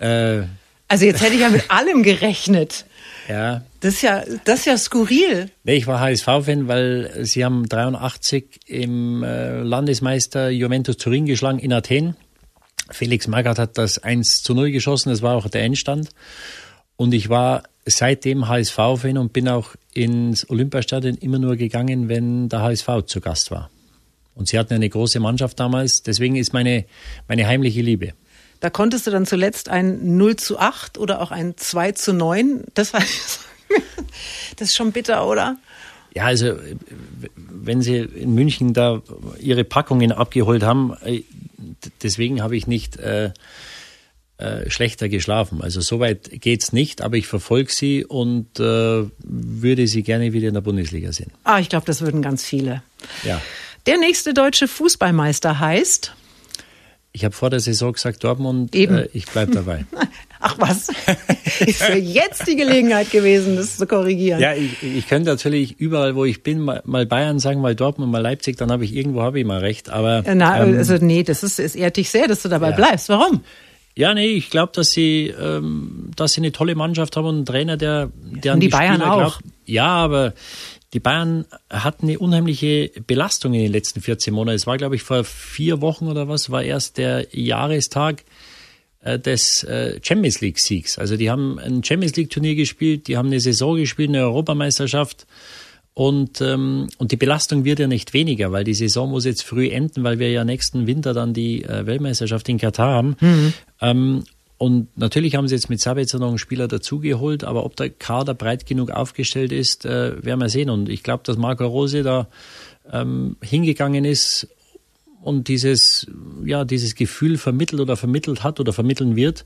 Äh, also jetzt hätte ich ja mit allem gerechnet. Ja. Das ist ja, das ist ja skurril. Nee, ich war HSV-Fan, weil sie haben 83 im äh, Landesmeister Juventus Turin geschlagen in Athen. Felix Magath hat das 1 zu 0 geschossen, das war auch der Endstand. Und ich war seitdem HSV-Fan und bin auch ins Olympiastadion immer nur gegangen, wenn der HSV zu Gast war. Und sie hatten eine große Mannschaft damals, deswegen ist meine, meine heimliche Liebe. Da konntest du dann zuletzt ein 0 zu 8 oder auch ein 2 zu 9. Das, heißt, das ist schon bitter, oder? Ja, also wenn Sie in München da Ihre Packungen abgeholt haben, äh, deswegen habe ich nicht äh, äh, schlechter geschlafen. Also soweit geht's nicht, aber ich verfolge sie und äh, würde sie gerne wieder in der Bundesliga sehen. Ah, ich glaube, das würden ganz viele. Ja. Der nächste deutsche Fußballmeister heißt? Ich habe vor der Saison gesagt, Dortmund, Eben. Äh, ich bleibe dabei. Ach was, ist ja jetzt die Gelegenheit gewesen, das zu korrigieren. Ja, ich, ich könnte natürlich überall, wo ich bin, mal, mal Bayern sagen, mal Dortmund, mal Leipzig, dann habe ich irgendwo habe ich mal recht. Aber Na, ähm, also nee, das ist, es ehrt dich sehr, dass du dabei ja. bleibst. Warum? Ja, nee, ich glaube, dass sie, ähm, dass sie eine tolle Mannschaft haben und einen Trainer, der, der und die, die Bayern Spieler auch. Glaubt. Ja, aber die Bayern hatten eine unheimliche Belastung in den letzten 14 Monaten. Es war, glaube ich, vor vier Wochen oder was, war erst der Jahrestag äh, des äh, Champions League Siegs. Also die haben ein Champions League Turnier gespielt, die haben eine Saison gespielt, eine Europameisterschaft und, ähm, und die Belastung wird ja nicht weniger, weil die Saison muss jetzt früh enden, weil wir ja nächsten Winter dann die äh, Weltmeisterschaft in Katar haben. Mhm. Ähm, und natürlich haben sie jetzt mit Sabitzer noch einen Spieler dazugeholt, aber ob der Kader breit genug aufgestellt ist, äh, werden wir sehen. Und ich glaube, dass Marco Rose da ähm, hingegangen ist und dieses, ja, dieses Gefühl vermittelt oder vermittelt hat oder vermitteln wird,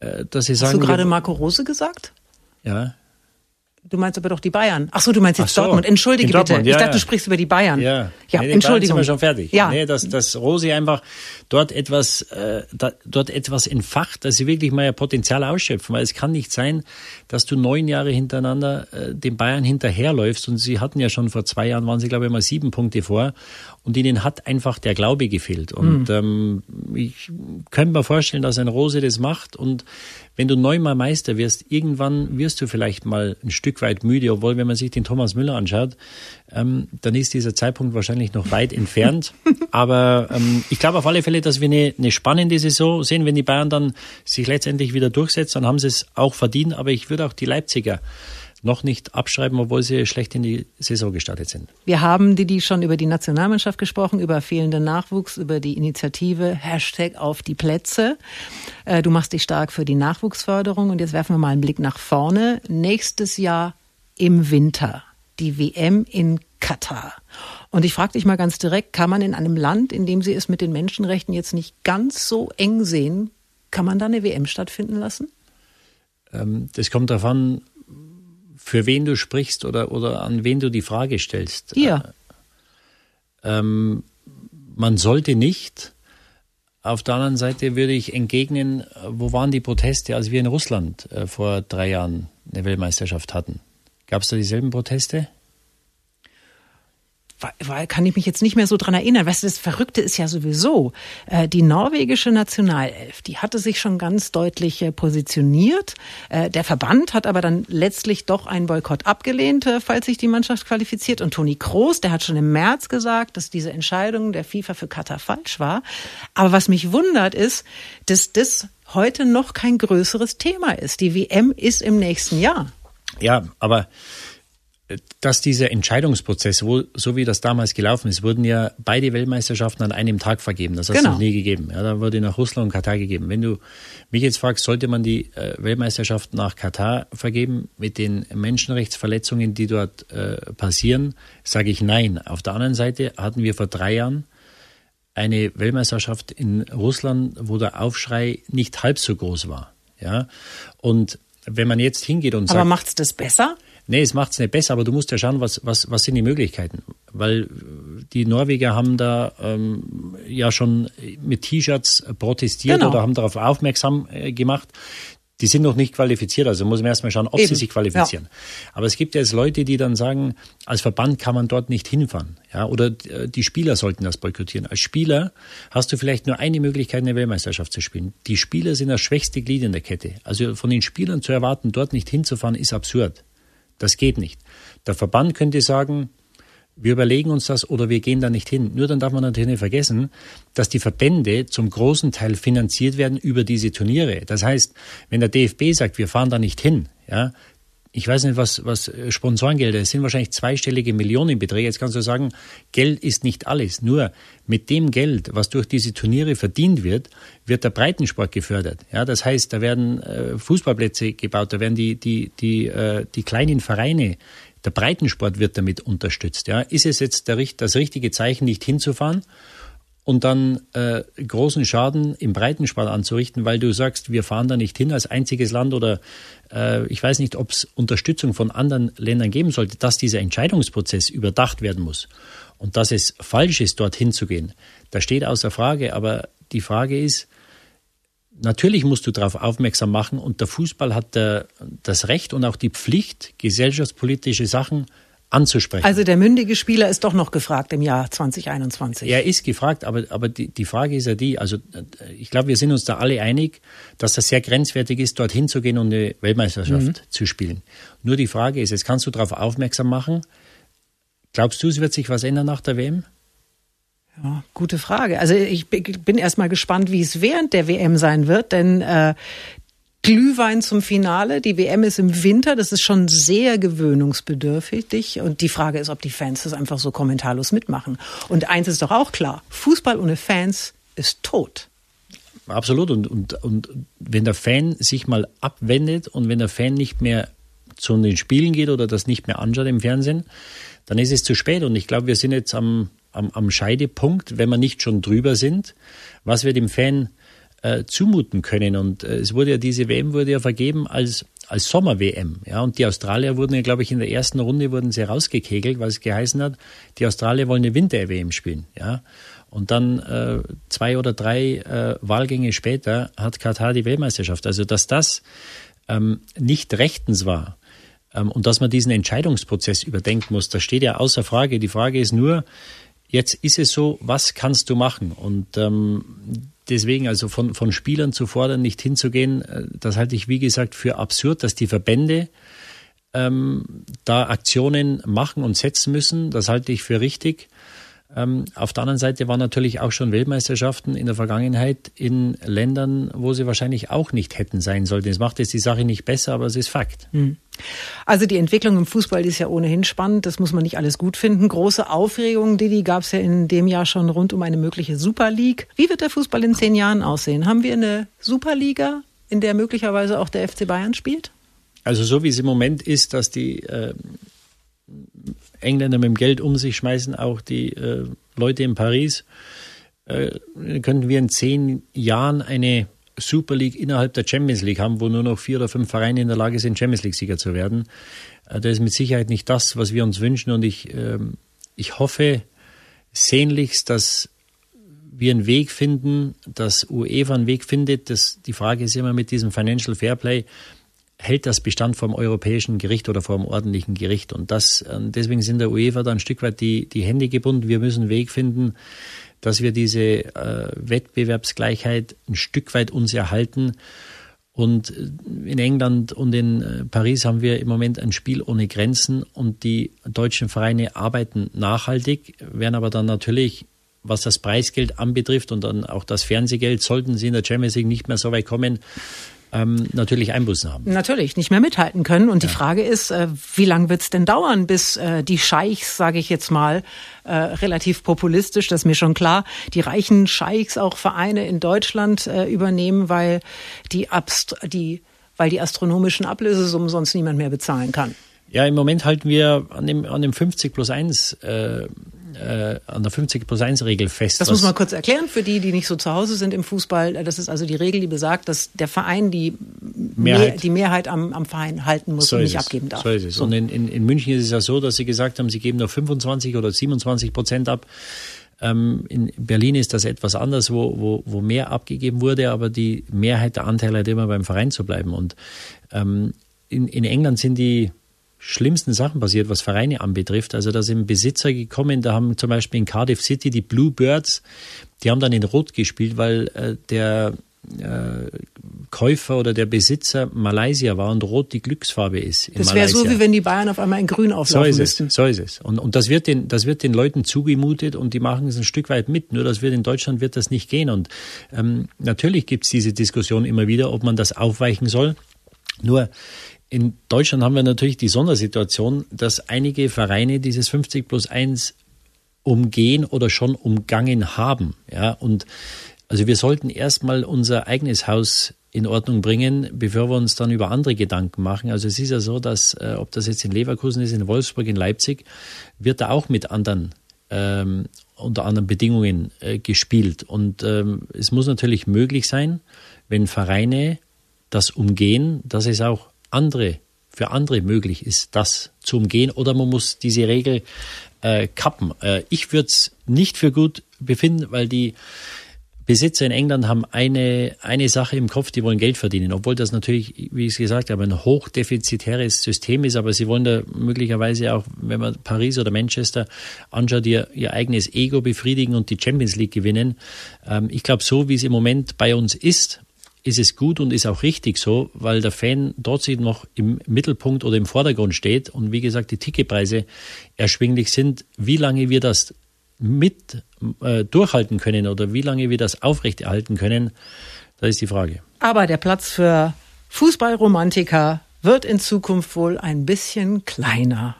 äh, dass sie sagen. Hast du gerade Marco Rose gesagt? Ja. Du meinst aber doch die Bayern. Ach so, du meinst jetzt so, Dortmund. Entschuldige bitte. Ja, ich dachte, du sprichst über die Bayern. Ja, ja nee, Entschuldigung. sind wir schon fertig. Ja. Nee, dass, dass Rosi einfach dort etwas, äh, da, dort etwas entfacht, dass sie wirklich mal ihr Potenzial ausschöpfen. Weil es kann nicht sein, dass du neun Jahre hintereinander äh, den Bayern hinterherläufst. Und sie hatten ja schon vor zwei Jahren, waren sie glaube ich mal sieben Punkte vor. Und ihnen hat einfach der Glaube gefehlt. Und mhm. ähm, ich könnte mir vorstellen, dass ein Rose das macht. Und wenn du neunmal Meister wirst, irgendwann wirst du vielleicht mal ein Stück weit müde, obwohl wenn man sich den Thomas Müller anschaut, ähm, dann ist dieser Zeitpunkt wahrscheinlich noch weit entfernt. Aber ähm, ich glaube auf alle Fälle, dass wir eine, eine spannende Saison sehen. Wenn die Bayern dann sich letztendlich wieder durchsetzen, dann haben sie es auch verdient. Aber ich würde auch die Leipziger noch nicht abschreiben, obwohl sie schlecht in die Saison gestartet sind. Wir haben, Didi, schon über die Nationalmannschaft gesprochen, über fehlenden Nachwuchs, über die Initiative Hashtag auf die Plätze. Äh, du machst dich stark für die Nachwuchsförderung und jetzt werfen wir mal einen Blick nach vorne. Nächstes Jahr im Winter die WM in Katar. Und ich frage dich mal ganz direkt, kann man in einem Land, in dem sie es mit den Menschenrechten jetzt nicht ganz so eng sehen, kann man da eine WM stattfinden lassen? Ähm, das kommt darauf an, für wen du sprichst oder, oder an wen du die Frage stellst. Ja. Äh, ähm, man sollte nicht. Auf der anderen Seite würde ich entgegnen, wo waren die Proteste, als wir in Russland äh, vor drei Jahren eine Weltmeisterschaft hatten? Gab es da dieselben Proteste? Kann ich mich jetzt nicht mehr so dran erinnern. Weißt du, das Verrückte ist ja sowieso, äh, die norwegische Nationalelf, die hatte sich schon ganz deutlich äh, positioniert. Äh, der Verband hat aber dann letztlich doch einen Boykott abgelehnt, äh, falls sich die Mannschaft qualifiziert. Und Toni Kroos, der hat schon im März gesagt, dass diese Entscheidung der FIFA für Katar falsch war. Aber was mich wundert ist, dass das heute noch kein größeres Thema ist. Die WM ist im nächsten Jahr. Ja, aber dass dieser Entscheidungsprozess, wo, so wie das damals gelaufen ist, wurden ja beide Weltmeisterschaften an einem Tag vergeben. Das hat es genau. noch nie gegeben. Ja, da wurde nach Russland und Katar gegeben. Wenn du mich jetzt fragst, sollte man die äh, Weltmeisterschaft nach Katar vergeben mit den Menschenrechtsverletzungen, die dort äh, passieren, sage ich nein. Auf der anderen Seite hatten wir vor drei Jahren eine Weltmeisterschaft in Russland, wo der Aufschrei nicht halb so groß war. Ja, und wenn man jetzt hingeht und sagt. Aber macht's das besser? Nee, es macht es nicht besser, aber du musst ja schauen, was, was, was sind die Möglichkeiten. Weil die Norweger haben da ähm, ja schon mit T-Shirts protestiert genau. oder haben darauf aufmerksam äh, gemacht. Die sind noch nicht qualifiziert, also muss man erstmal schauen, ob Eben. sie sich qualifizieren. Ja. Aber es gibt ja jetzt Leute, die dann sagen, als Verband kann man dort nicht hinfahren. Ja, oder äh, die Spieler sollten das boykottieren. Als Spieler hast du vielleicht nur eine Möglichkeit, eine Weltmeisterschaft zu spielen. Die Spieler sind das schwächste Glied in der Kette. Also von den Spielern zu erwarten, dort nicht hinzufahren, ist absurd. Das geht nicht. Der Verband könnte sagen, wir überlegen uns das oder wir gehen da nicht hin. Nur dann darf man natürlich nicht vergessen, dass die Verbände zum großen Teil finanziert werden über diese Turniere. Das heißt, wenn der DFB sagt, wir fahren da nicht hin, ja, ich weiß nicht, was, was Sponsorengelder, es sind wahrscheinlich zweistellige Millionenbeträge. Jetzt kannst du sagen, Geld ist nicht alles. Nur mit dem Geld, was durch diese Turniere verdient wird, wird der Breitensport gefördert. Ja, das heißt, da werden äh, Fußballplätze gebaut, da werden die, die, die, äh, die kleinen Vereine, der Breitensport wird damit unterstützt. Ja, ist es jetzt der, das richtige Zeichen, nicht hinzufahren? Und dann äh, großen Schaden im Breitensport anzurichten, weil du sagst, wir fahren da nicht hin als einziges Land oder äh, ich weiß nicht, ob es Unterstützung von anderen Ländern geben sollte, dass dieser Entscheidungsprozess überdacht werden muss und dass es falsch ist, dorthin zu gehen. Das steht außer Frage, aber die Frage ist, natürlich musst du darauf aufmerksam machen und der Fußball hat der, das Recht und auch die Pflicht, gesellschaftspolitische Sachen anzusprechen. Also der mündige Spieler ist doch noch gefragt im Jahr 2021. Er ist gefragt, aber, aber die, die Frage ist ja die, also äh, ich glaube, wir sind uns da alle einig, dass das sehr grenzwertig ist, dorthin zu gehen und eine Weltmeisterschaft mhm. zu spielen. Nur die Frage ist, jetzt kannst du darauf aufmerksam machen, glaubst du, es wird sich was ändern nach der WM? Ja, gute Frage. Also ich bin erst mal gespannt, wie es während der WM sein wird, denn äh, Glühwein zum Finale. Die WM ist im Winter. Das ist schon sehr gewöhnungsbedürftig. Und die Frage ist, ob die Fans das einfach so kommentarlos mitmachen. Und eins ist doch auch klar. Fußball ohne Fans ist tot. Absolut. Und, und, und wenn der Fan sich mal abwendet und wenn der Fan nicht mehr zu den Spielen geht oder das nicht mehr anschaut im Fernsehen, dann ist es zu spät. Und ich glaube, wir sind jetzt am, am, am Scheidepunkt, wenn wir nicht schon drüber sind, was wir dem Fan äh, zumuten können. Und äh, es wurde ja, diese WM wurde ja vergeben als, als Sommer-WM. Ja, und die Australier wurden ja, glaube ich, in der ersten Runde wurden sie rausgekegelt, weil es geheißen hat, die Australier wollen eine Winter-WM spielen. Ja. Und dann äh, zwei oder drei äh, Wahlgänge später hat Katar die Weltmeisterschaft. Also dass das ähm, nicht rechtens war ähm, und dass man diesen Entscheidungsprozess überdenken muss, das steht ja außer Frage. Die Frage ist nur, jetzt ist es so, was kannst du machen? Und ähm, deswegen also von, von Spielern zu fordern, nicht hinzugehen, äh, das halte ich wie gesagt für absurd, dass die Verbände ähm, da Aktionen machen und setzen müssen. Das halte ich für richtig. Ähm, auf der anderen Seite waren natürlich auch schon Weltmeisterschaften in der Vergangenheit in Ländern, wo sie wahrscheinlich auch nicht hätten sein sollten. Es macht jetzt die Sache nicht besser, aber es ist Fakt. Mhm. Also die Entwicklung im Fußball ist ja ohnehin spannend. Das muss man nicht alles gut finden. Große Aufregung, Didi, gab es ja in dem Jahr schon rund um eine mögliche Super League. Wie wird der Fußball in zehn Jahren aussehen? Haben wir eine Superliga, in der möglicherweise auch der FC Bayern spielt? Also so wie es im Moment ist, dass die äh, Engländer mit dem Geld um sich schmeißen, auch die äh, Leute in Paris, äh, könnten wir in zehn Jahren eine Super League innerhalb der Champions League haben, wo nur noch vier oder fünf Vereine in der Lage sind, Champions League-Sieger zu werden. Äh, das ist mit Sicherheit nicht das, was wir uns wünschen. Und ich, äh, ich hoffe sehnlichst, dass wir einen Weg finden, dass UEFA einen Weg findet. Das, die Frage ist immer mit diesem Financial Fairplay, hält das Bestand vor dem europäischen Gericht oder vor dem ordentlichen Gericht. Und das, äh, deswegen sind der UEFA da ein Stück weit die, die Hände gebunden. Wir müssen einen Weg finden, dass wir diese äh, Wettbewerbsgleichheit ein Stück weit uns erhalten. Und äh, in England und in äh, Paris haben wir im Moment ein Spiel ohne Grenzen und die deutschen Vereine arbeiten nachhaltig, werden aber dann natürlich, was das Preisgeld anbetrifft und dann auch das Fernsehgeld, sollten sie in der Champions League nicht mehr so weit kommen, ähm, natürlich Einbußen haben. Natürlich, nicht mehr mithalten können. Und ja. die Frage ist, äh, wie lange wird es denn dauern, bis äh, die Scheichs, sage ich jetzt mal, äh, relativ populistisch, das ist mir schon klar, die reichen Scheichs auch Vereine in Deutschland äh, übernehmen, weil die, Abst die, weil die astronomischen Ablösesummen sonst niemand mehr bezahlen kann. Ja, im Moment halten wir an dem, an dem 50 plus 1 äh, an der 50 plus 1 Regel fest. Das muss man kurz erklären für die, die nicht so zu Hause sind im Fußball. Das ist also die Regel, die besagt, dass der Verein die Mehrheit, Mehr, die Mehrheit am, am Verein halten muss so und nicht es. abgeben darf. So ist es. So. Und in, in, in München ist es ja so, dass sie gesagt haben, sie geben nur 25 oder 27 Prozent ab. Ähm, in Berlin ist das etwas anders, wo, wo, wo mehr abgegeben wurde, aber die Mehrheit der Anteile hat immer beim Verein zu bleiben. Und ähm, in, in England sind die schlimmsten Sachen passiert, was Vereine anbetrifft. Also da sind Besitzer gekommen, da haben zum Beispiel in Cardiff City die Bluebirds, die haben dann in Rot gespielt, weil äh, der äh, Käufer oder der Besitzer Malaysia war und Rot die Glücksfarbe ist. das wäre so, wie wenn die Bayern auf einmal in Grün auflaufen so ist müssten. Es, so ist es. Und, und das, wird den, das wird den Leuten zugemutet und die machen es ein Stück weit mit. Nur das wird in Deutschland wird das nicht gehen. Und ähm, natürlich gibt es diese Diskussion immer wieder, ob man das aufweichen soll. Nur in Deutschland haben wir natürlich die Sondersituation, dass einige Vereine dieses 50 plus 1 umgehen oder schon umgangen haben. Ja, und also wir sollten erstmal unser eigenes Haus in Ordnung bringen, bevor wir uns dann über andere Gedanken machen. Also es ist ja so, dass äh, ob das jetzt in Leverkusen ist, in Wolfsburg, in Leipzig, wird da auch mit anderen ähm, unter anderen Bedingungen äh, gespielt. Und ähm, es muss natürlich möglich sein, wenn Vereine das umgehen, dass es auch andere für andere möglich ist, das zu umgehen, oder man muss diese Regel äh, kappen. Äh, ich würde es nicht für gut befinden, weil die Besitzer in England haben eine, eine Sache im Kopf, die wollen Geld verdienen, obwohl das natürlich, wie ich es gesagt habe, ein hochdefizitäres System ist, aber sie wollen da möglicherweise auch, wenn man Paris oder Manchester anschaut, ihr, ihr eigenes Ego befriedigen und die Champions League gewinnen. Ähm, ich glaube, so wie es im Moment bei uns ist, ist es gut und ist auch richtig so, weil der Fan sich noch im Mittelpunkt oder im Vordergrund steht und wie gesagt die Ticketpreise erschwinglich sind. Wie lange wir das mit äh, durchhalten können oder wie lange wir das aufrechterhalten können, das ist die Frage. Aber der Platz für Fußballromantiker wird in Zukunft wohl ein bisschen kleiner.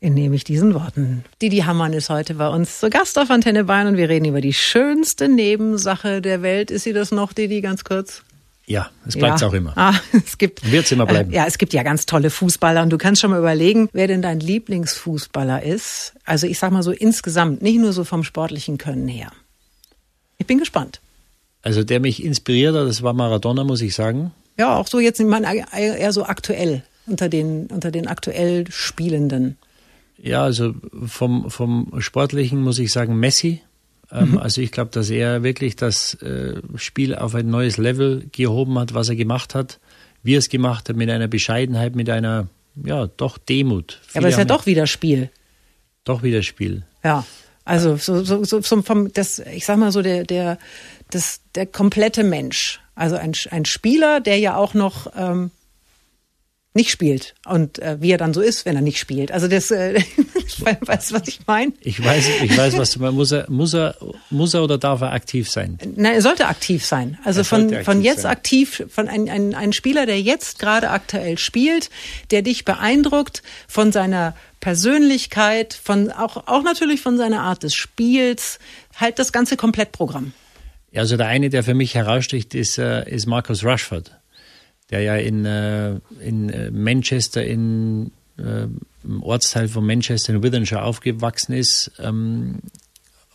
Entnehme ich diesen Worten. Didi Hammann ist heute bei uns zu Gast auf Antenne Bayern und wir reden über die schönste Nebensache der Welt. Ist sie das noch, Didi, ganz kurz? Ja, es bleibt ja. auch immer. Ah, es gibt wird es immer bleiben. Äh, ja, es gibt ja ganz tolle Fußballer und du kannst schon mal überlegen, wer denn dein Lieblingsfußballer ist. Also ich sag mal so insgesamt, nicht nur so vom sportlichen Können her. Ich bin gespannt. Also der mich inspiriert hat, das war Maradona, muss ich sagen. Ja, auch so jetzt ich meine, eher so aktuell unter den unter den aktuell Spielenden. Ja, also vom vom sportlichen muss ich sagen Messi mhm. Also ich glaube, dass er wirklich das äh, Spiel auf ein neues Level gehoben hat, was er gemacht hat, wie er es gemacht hat, mit einer Bescheidenheit, mit einer, ja, doch Demut. Ja, aber es ist ja doch wieder Spiel. Doch wieder Spiel. Ja. Also so, so, so vom, das, ich sag mal so, der, der, das, der komplette Mensch. Also ein, ein Spieler, der ja auch noch ähm, nicht spielt und äh, wie er dann so ist, wenn er nicht spielt. Also das, äh, weißt du, was ich meine? Ich weiß, ich weiß, was du meinst. Muss er, muss er, muss er oder darf er aktiv sein? Nein, er sollte aktiv sein. Also von, aktiv von jetzt sein. aktiv, von ein, ein, ein Spieler, der jetzt gerade aktuell spielt, der dich beeindruckt von seiner Persönlichkeit, von auch, auch natürlich von seiner Art des Spiels, halt das ganze Komplettprogramm. Ja, also der eine, der für mich heraussticht, ist, äh, ist Marcus Rushford der ja in, äh, in äh, Manchester, in, äh, im Ortsteil von Manchester in Withenshaw aufgewachsen ist, ähm,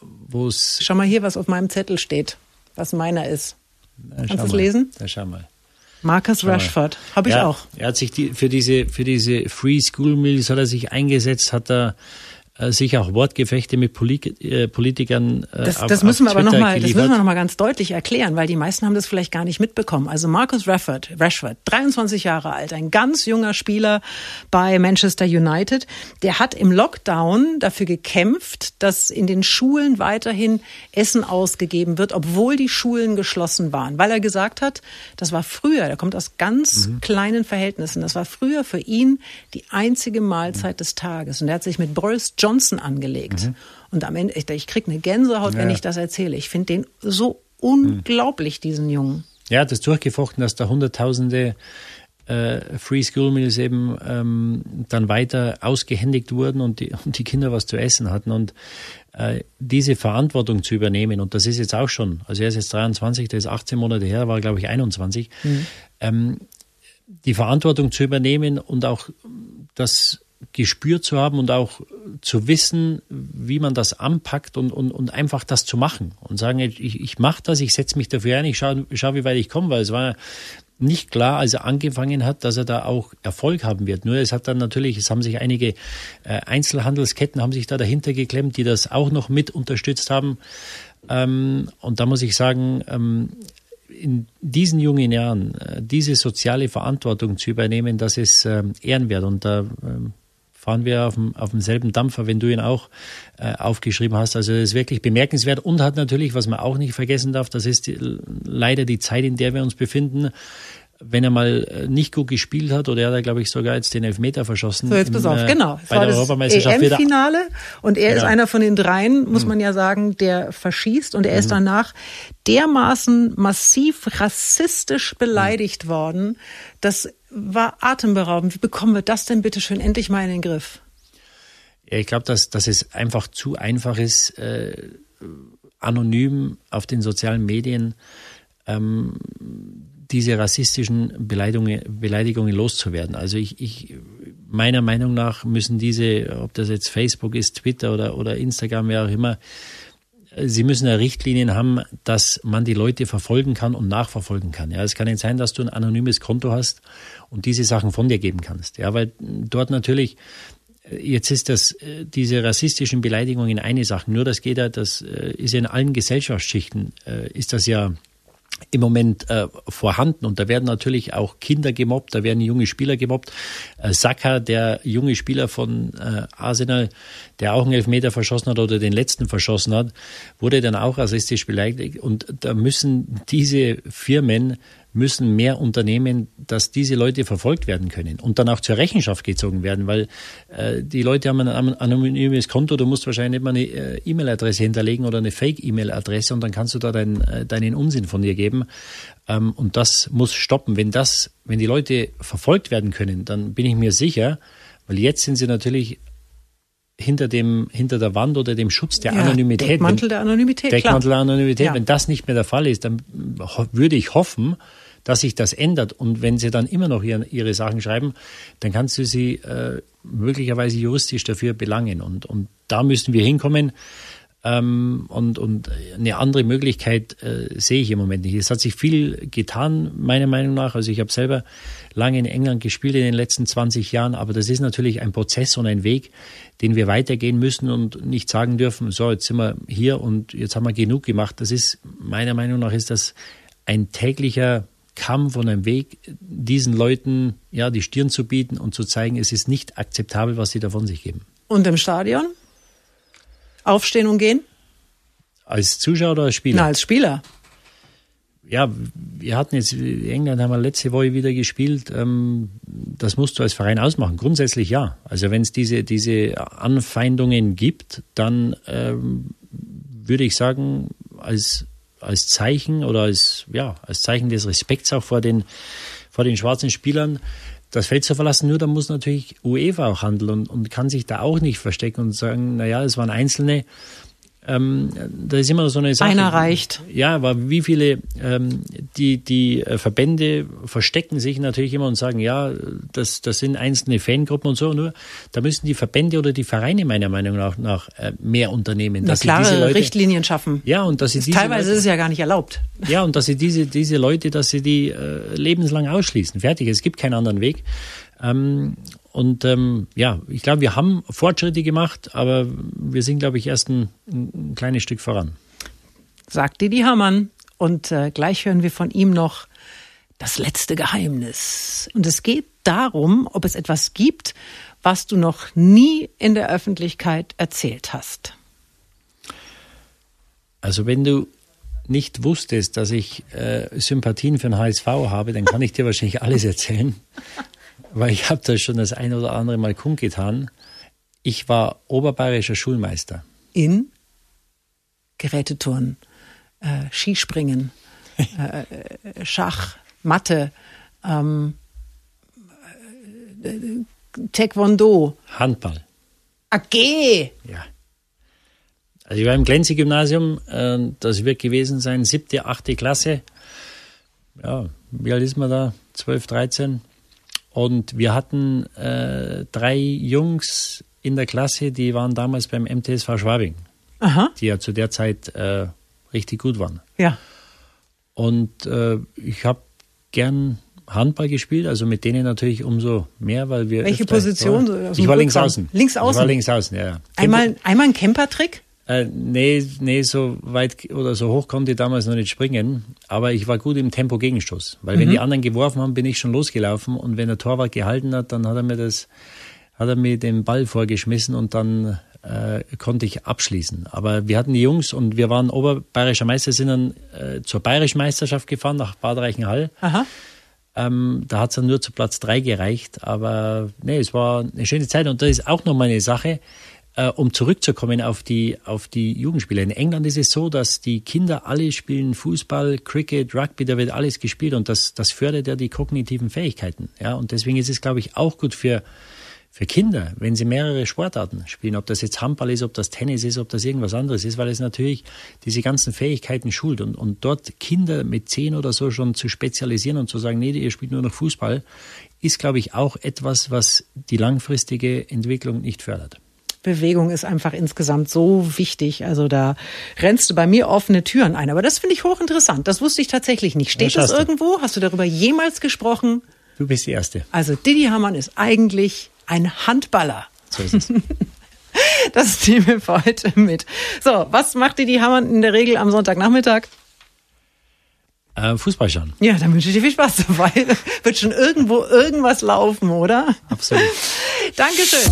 wo es. Schau mal hier, was auf meinem Zettel steht, was meiner ist. Na, Kannst du es lesen? Na, schau mal. Marcus schau Rashford, habe ich ja, auch. Er hat sich die, für diese für diese Free School Meals hat er sich eingesetzt, hat er äh, sicher auch Wortgefechte mit äh, Politikern. Äh, das, das müssen wir aber nochmal, das müssen wir noch mal ganz deutlich erklären, weil die meisten haben das vielleicht gar nicht mitbekommen. Also Marcus Rashford, Rashford, 23 Jahre alt, ein ganz junger Spieler bei Manchester United, der hat im Lockdown dafür gekämpft, dass in den Schulen weiterhin Essen ausgegeben wird, obwohl die Schulen geschlossen waren, weil er gesagt hat, das war früher, er kommt aus ganz mhm. kleinen Verhältnissen, das war früher für ihn die einzige Mahlzeit mhm. des Tages und er hat sich mit Boris Johnson Johnson angelegt. Mhm. Und am Ende, ich, ich kriege eine Gänsehaut, ja. wenn ich das erzähle. Ich finde den so unglaublich, diesen Jungen. Ja, das durchgefochten, dass da Hunderttausende äh, Free School Meals eben ähm, dann weiter ausgehändigt wurden und die, und die Kinder was zu essen hatten. Und äh, diese Verantwortung zu übernehmen, und das ist jetzt auch schon, also er ist jetzt 23, der ist 18 Monate her, war glaube ich 21, mhm. ähm, die Verantwortung zu übernehmen und auch das gespürt zu haben und auch zu wissen, wie man das anpackt und, und, und einfach das zu machen und sagen, ich, ich mache das, ich setze mich dafür ein, ich schaue, schau, wie weit ich komme, weil es war nicht klar, als er angefangen hat, dass er da auch Erfolg haben wird. Nur es hat dann natürlich, es haben sich einige äh, Einzelhandelsketten haben sich da dahinter geklemmt, die das auch noch mit unterstützt haben. Ähm, und da muss ich sagen, ähm, in diesen jungen Jahren äh, diese soziale Verantwortung zu übernehmen, das ist äh, ehrenwert. Und da ähm, fahren wir auf, dem, auf demselben Dampfer, wenn du ihn auch äh, aufgeschrieben hast. Also das ist wirklich bemerkenswert und hat natürlich, was man auch nicht vergessen darf, das ist die, leider die Zeit, in der wir uns befinden wenn er mal äh, nicht gut gespielt hat, oder er hat, glaube ich, sogar jetzt den Elfmeter verschossen. So, jetzt pass auf, äh, genau. Es bei war der das Europameisterschaft EM-Finale und er genau. ist einer von den dreien, muss hm. man ja sagen, der verschießt und er mhm. ist danach dermaßen massiv rassistisch beleidigt mhm. worden, dass war atemberaubend. Wie bekommen wir das denn bitte schön endlich mal in den Griff? Ja, ich glaube, dass, dass es einfach zu einfach ist, äh, anonym auf den sozialen Medien ähm, diese rassistischen Beleidigungen, Beleidigungen loszuwerden. Also ich, ich, meiner Meinung nach müssen diese, ob das jetzt Facebook ist, Twitter oder, oder Instagram, wer auch immer, Sie müssen ja Richtlinien haben, dass man die Leute verfolgen kann und nachverfolgen kann. Ja, es kann nicht sein, dass du ein anonymes Konto hast und diese Sachen von dir geben kannst. Ja, weil dort natürlich Jetzt ist das, diese rassistischen Beleidigungen eine Sache. Nur das geht ja, das äh, ist in allen Gesellschaftsschichten, äh, ist das ja im Moment äh, vorhanden. Und da werden natürlich auch Kinder gemobbt, da werden junge Spieler gemobbt. Äh, Saka, der junge Spieler von äh, Arsenal, der auch einen Elfmeter verschossen hat oder den letzten verschossen hat, wurde dann auch rassistisch beleidigt. Und da müssen diese Firmen müssen mehr unternehmen, dass diese Leute verfolgt werden können und dann auch zur Rechenschaft gezogen werden, weil äh, die Leute haben ein anonymes Konto, du musst wahrscheinlich immer eine äh, E-Mail-Adresse hinterlegen oder eine Fake-E-Mail-Adresse und dann kannst du da dein, äh, deinen Unsinn von dir geben. Ähm, und das muss stoppen. Wenn das, wenn die Leute verfolgt werden können, dann bin ich mir sicher, weil jetzt sind sie natürlich hinter dem, hinter der Wand oder dem Schutz der ja, Anonymität. Deckmantel der Anonymität. Deckmantel der Anonymität. Ja. Wenn das nicht mehr der Fall ist, dann würde ich hoffen, dass sich das ändert. Und wenn sie dann immer noch ihre, ihre Sachen schreiben, dann kannst du sie äh, möglicherweise juristisch dafür belangen. Und, und da müssen wir hinkommen. Ähm, und, und eine andere Möglichkeit äh, sehe ich im Moment nicht. Es hat sich viel getan, meiner Meinung nach. Also ich habe selber lange in England gespielt in den letzten 20 Jahren, aber das ist natürlich ein Prozess und ein Weg, den wir weitergehen müssen und nicht sagen dürfen, so, jetzt sind wir hier und jetzt haben wir genug gemacht. Das ist, meiner Meinung nach, ist das ein täglicher Kampf und ein Weg, diesen Leuten ja die Stirn zu bieten und zu zeigen, es ist nicht akzeptabel, was sie da von sich geben. Und im Stadion? Aufstehen und gehen? Als Zuschauer oder als Spieler? Na, als Spieler. Ja, wir hatten jetzt, in England haben wir letzte Woche wieder gespielt. Ähm, das musst du als Verein ausmachen. Grundsätzlich ja. Also wenn es diese, diese Anfeindungen gibt, dann ähm, würde ich sagen, als als Zeichen oder als, ja, als Zeichen des Respekts auch vor den, vor den schwarzen Spielern das Feld zu verlassen. Nur da muss natürlich UEFA auch handeln und, und kann sich da auch nicht verstecken und sagen, naja, es waren Einzelne, ähm, da ist immer so eine Sache. Einer reicht. Ja, aber wie viele, ähm, die, die äh, Verbände verstecken sich natürlich immer und sagen, ja, das, das sind einzelne Fangruppen und so. Nur da müssen die Verbände oder die Vereine meiner Meinung nach, nach äh, mehr unternehmen. Dass klare sie diese Leute, Richtlinien schaffen. Ja, und dass sie diese Teilweise Leute, ist es ja gar nicht erlaubt. Ja, und dass sie diese, diese Leute, dass sie die äh, lebenslang ausschließen. Fertig, es gibt keinen anderen Weg. Ähm, und ähm, ja, ich glaube, wir haben Fortschritte gemacht, aber wir sind, glaube ich, erst ein, ein kleines Stück voran. Sagt Didi Hamann. Und äh, gleich hören wir von ihm noch das letzte Geheimnis. Und es geht darum, ob es etwas gibt, was du noch nie in der Öffentlichkeit erzählt hast. Also wenn du nicht wusstest, dass ich äh, Sympathien für den HSV habe, dann kann ich dir wahrscheinlich alles erzählen weil ich habe das schon das ein oder andere Mal kundgetan. Ich war oberbayerischer Schulmeister. In Geräteturnen, äh, Skispringen, äh, äh, Schach, Mathe, ähm, äh, Taekwondo. Handball. AG. Ja. Also ich war im Glenzi-Gymnasium, äh, das wird gewesen sein, siebte, achte Klasse. Ja, wie alt ist man da? 12, 13. Und wir hatten äh, drei Jungs in der Klasse, die waren damals beim MTSV Schwabing, Aha. die ja zu der Zeit äh, richtig gut waren. Ja. Und äh, ich habe gern Handball gespielt, also mit denen natürlich umso mehr, weil wir. Welche Position? War, ich war links außen. Links außen. Ich war links außen, ja. ja. Einmal, einmal ein Campertrick? Äh, nee, nee, so weit oder so hoch konnte ich damals noch nicht springen, aber ich war gut im Tempo-Gegenstoß. Weil mhm. wenn die anderen geworfen haben, bin ich schon losgelaufen und wenn der Torwart gehalten hat, dann hat er mir das, hat er mir den Ball vorgeschmissen und dann äh, konnte ich abschließen. Aber wir hatten die Jungs und wir waren oberbayerischer Meister, sind dann äh, zur bayerischen Meisterschaft gefahren nach Bad Reichenhall. Aha. Ähm, da hat es dann nur zu Platz drei gereicht, aber nee, es war eine schöne Zeit und das ist auch noch mal eine Sache äh, um zurückzukommen auf die, auf die Jugendspiele. In England ist es so, dass die Kinder alle spielen Fußball, Cricket, Rugby, da wird alles gespielt und das, das fördert ja die kognitiven Fähigkeiten. Ja, und deswegen ist es, glaube ich, auch gut für, für Kinder, wenn sie mehrere Sportarten spielen, ob das jetzt Handball ist, ob das Tennis ist, ob das irgendwas anderes ist, weil es natürlich diese ganzen Fähigkeiten schult und, und dort Kinder mit zehn oder so schon zu spezialisieren und zu sagen, nee, ihr spielt nur noch Fußball, ist, glaube ich, auch etwas, was die langfristige Entwicklung nicht fördert. Bewegung ist einfach insgesamt so wichtig. Also da rennst du bei mir offene Türen ein. Aber das finde ich hochinteressant. Das wusste ich tatsächlich nicht. Steht das, das irgendwo? Hast du darüber jemals gesprochen? Du bist die Erste. Also Didi Hamann ist eigentlich ein Handballer. So ist es. Das nehmen wir für heute mit. So, was macht Didi Hamann in der Regel am Sonntagnachmittag? Äh, Fußball schauen. Ja, dann wünsche ich dir viel Spaß dabei. Wird schon irgendwo irgendwas laufen, oder? Absolut. Dankeschön.